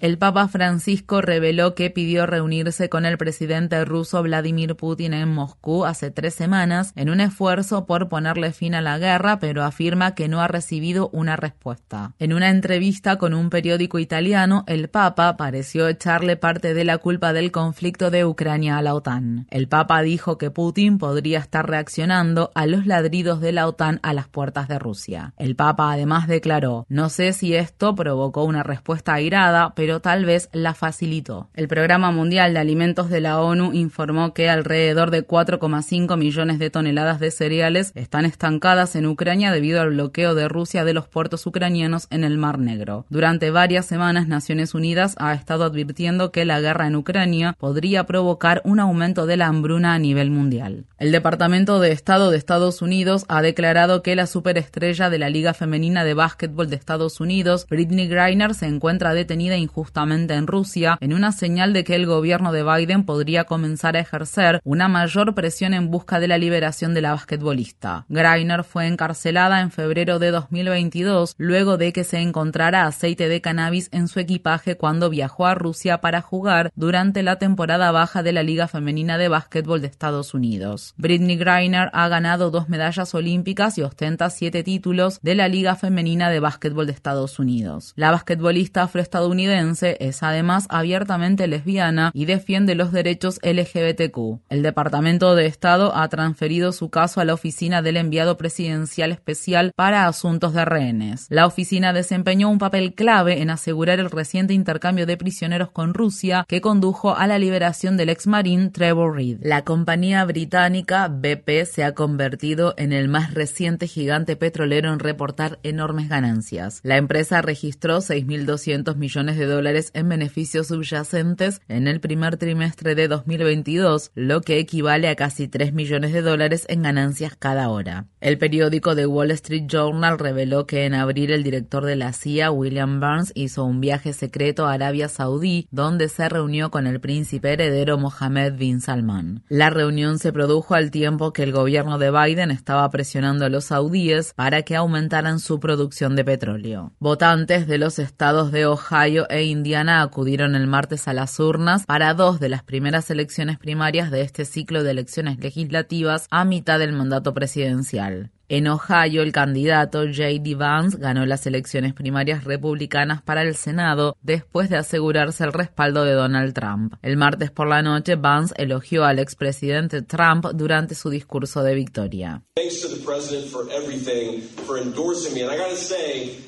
El Papa Francisco reveló que pidió reunirse con el presidente ruso Vladimir Putin en Moscú hace tres semanas en un esfuerzo por ponerle fin a la guerra, pero afirma que no ha recibido una respuesta. En una entrevista con un periódico italiano, el Papa pareció echarle parte de la culpa del conflicto de Ucrania a la OTAN. El Papa dijo que Putin podría estar reaccionando a los ladridos de la OTAN las puertas de Rusia. El Papa además declaró, no sé si esto provocó una respuesta airada, pero tal vez la facilitó. El Programa Mundial de Alimentos de la ONU informó que alrededor de 4,5 millones de toneladas de cereales están estancadas en Ucrania debido al bloqueo de Rusia de los puertos ucranianos en el Mar Negro. Durante varias semanas, Naciones Unidas ha estado advirtiendo que la guerra en Ucrania podría provocar un aumento de la hambruna a nivel mundial. El Departamento de Estado de Estados Unidos ha declarado que la superestrella de la Liga Femenina de Básquetbol de Estados Unidos, Britney Griner, se encuentra detenida injustamente en Rusia en una señal de que el gobierno de Biden podría comenzar a ejercer una mayor presión en busca de la liberación de la basquetbolista. Griner fue encarcelada en febrero de 2022 luego de que se encontrara aceite de cannabis en su equipaje cuando viajó a Rusia para jugar durante la temporada baja de la Liga Femenina de Básquetbol de Estados Unidos. Britney Griner ha ganado dos medallas olímpicas y ostenta siete títulos de la Liga Femenina de Básquetbol de Estados Unidos. La basquetbolista afroestadounidense es además abiertamente lesbiana y defiende los derechos LGBTQ. El Departamento de Estado ha transferido su caso a la Oficina del Enviado Presidencial Especial para Asuntos de Rehenes. La oficina desempeñó un papel clave en asegurar el reciente intercambio de prisioneros con Rusia que condujo a la liberación del ex marín Trevor Reed. La compañía británica BP se ha convertido en el más reciente gigante petrolero en reportar enormes ganancias. La empresa registró 6.200 millones de dólares en beneficios subyacentes en el primer trimestre de 2022, lo que equivale a casi 3 millones de dólares en ganancias cada hora. El periódico The Wall Street Journal reveló que en abril el director de la CIA, William Burns, hizo un viaje secreto a Arabia Saudí, donde se reunió con el príncipe heredero Mohammed bin Salman. La reunión se produjo al tiempo que el gobierno de Biden estaba presionando a los saudíes para que aumentaran su producción de petróleo. Votantes de los estados de Ohio e Indiana acudieron el martes a las urnas para dos de las primeras elecciones primarias de este ciclo de elecciones legislativas a mitad del mandato presidencial. En Ohio, el candidato J.D. Vance ganó las elecciones primarias republicanas para el Senado después de asegurarse el respaldo de Donald Trump. El martes por la noche, Vance elogió al expresidente Trump durante su discurso de victoria.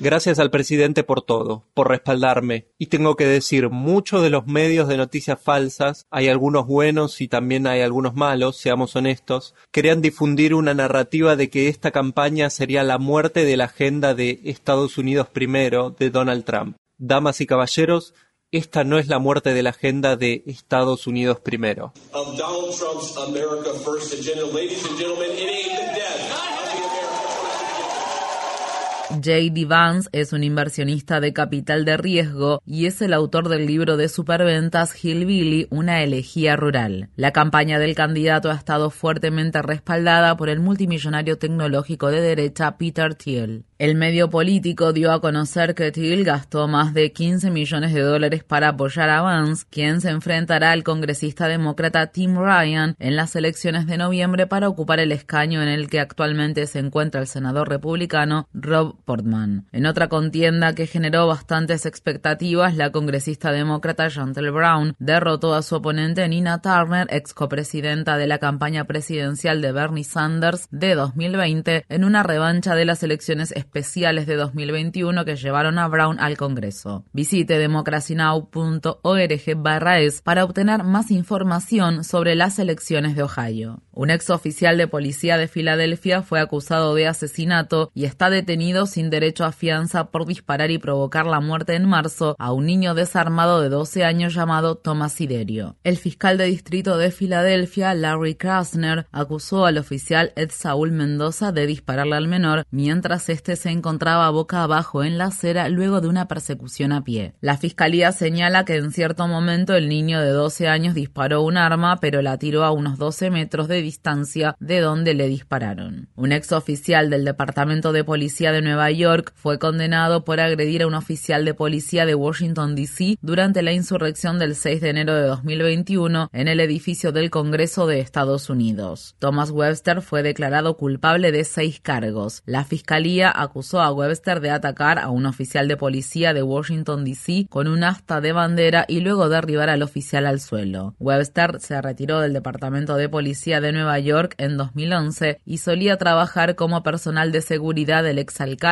Gracias al presidente por todo, por respaldarme. Y tengo que decir, muchos de los medios de noticias falsas, hay algunos buenos y también hay algunos malos, seamos honestos, querían difundir una narrativa de que esta campaña sería la muerte de la agenda de Estados Unidos primero de Donald Trump. Damas y caballeros, esta no es la muerte de la agenda de Estados Unidos primero.
J.D. Vance es un inversionista de capital de riesgo y es el autor del libro de superventas Hillbilly, una elegía rural. La campaña del candidato ha estado fuertemente respaldada por el multimillonario tecnológico de derecha Peter Thiel. El medio político dio a conocer que Thiel gastó más de 15 millones de dólares para apoyar a Vance, quien se enfrentará al congresista demócrata Tim Ryan en las elecciones de noviembre para ocupar el escaño en el que actualmente se encuentra el senador republicano Rob Portman. En otra contienda que generó bastantes expectativas, la congresista demócrata Chantel Brown derrotó a su oponente Nina Turner, ex copresidenta de la campaña presidencial de Bernie Sanders de 2020, en una revancha de las elecciones especiales de 2021 que llevaron a Brown al Congreso. Visite democracynow.org barra es para obtener más información sobre las elecciones de Ohio. Un ex oficial de policía de Filadelfia fue acusado de asesinato y está detenido sin derecho a fianza por disparar y provocar la muerte en marzo a un niño desarmado de 12 años llamado Thomas Siderio. El fiscal de distrito de Filadelfia, Larry Krasner, acusó al oficial Ed Saúl Mendoza de dispararle al menor mientras este se encontraba boca abajo en la acera luego de una persecución a pie. La fiscalía señala que en cierto momento el niño de 12 años disparó un arma pero la tiró a unos 12 metros de distancia de donde le dispararon. Un ex oficial del Departamento de Policía de Nueva York fue condenado por agredir a un oficial de policía de Washington, D.C. durante la insurrección del 6 de enero de 2021 en el edificio del Congreso de Estados Unidos. Thomas Webster fue declarado culpable de seis cargos. La fiscalía acusó a Webster de atacar a un oficial de policía de Washington, D.C. con un asta de bandera y luego derribar al oficial al suelo. Webster se retiró del Departamento de Policía de Nueva York en 2011 y solía trabajar como personal de seguridad del exalcalde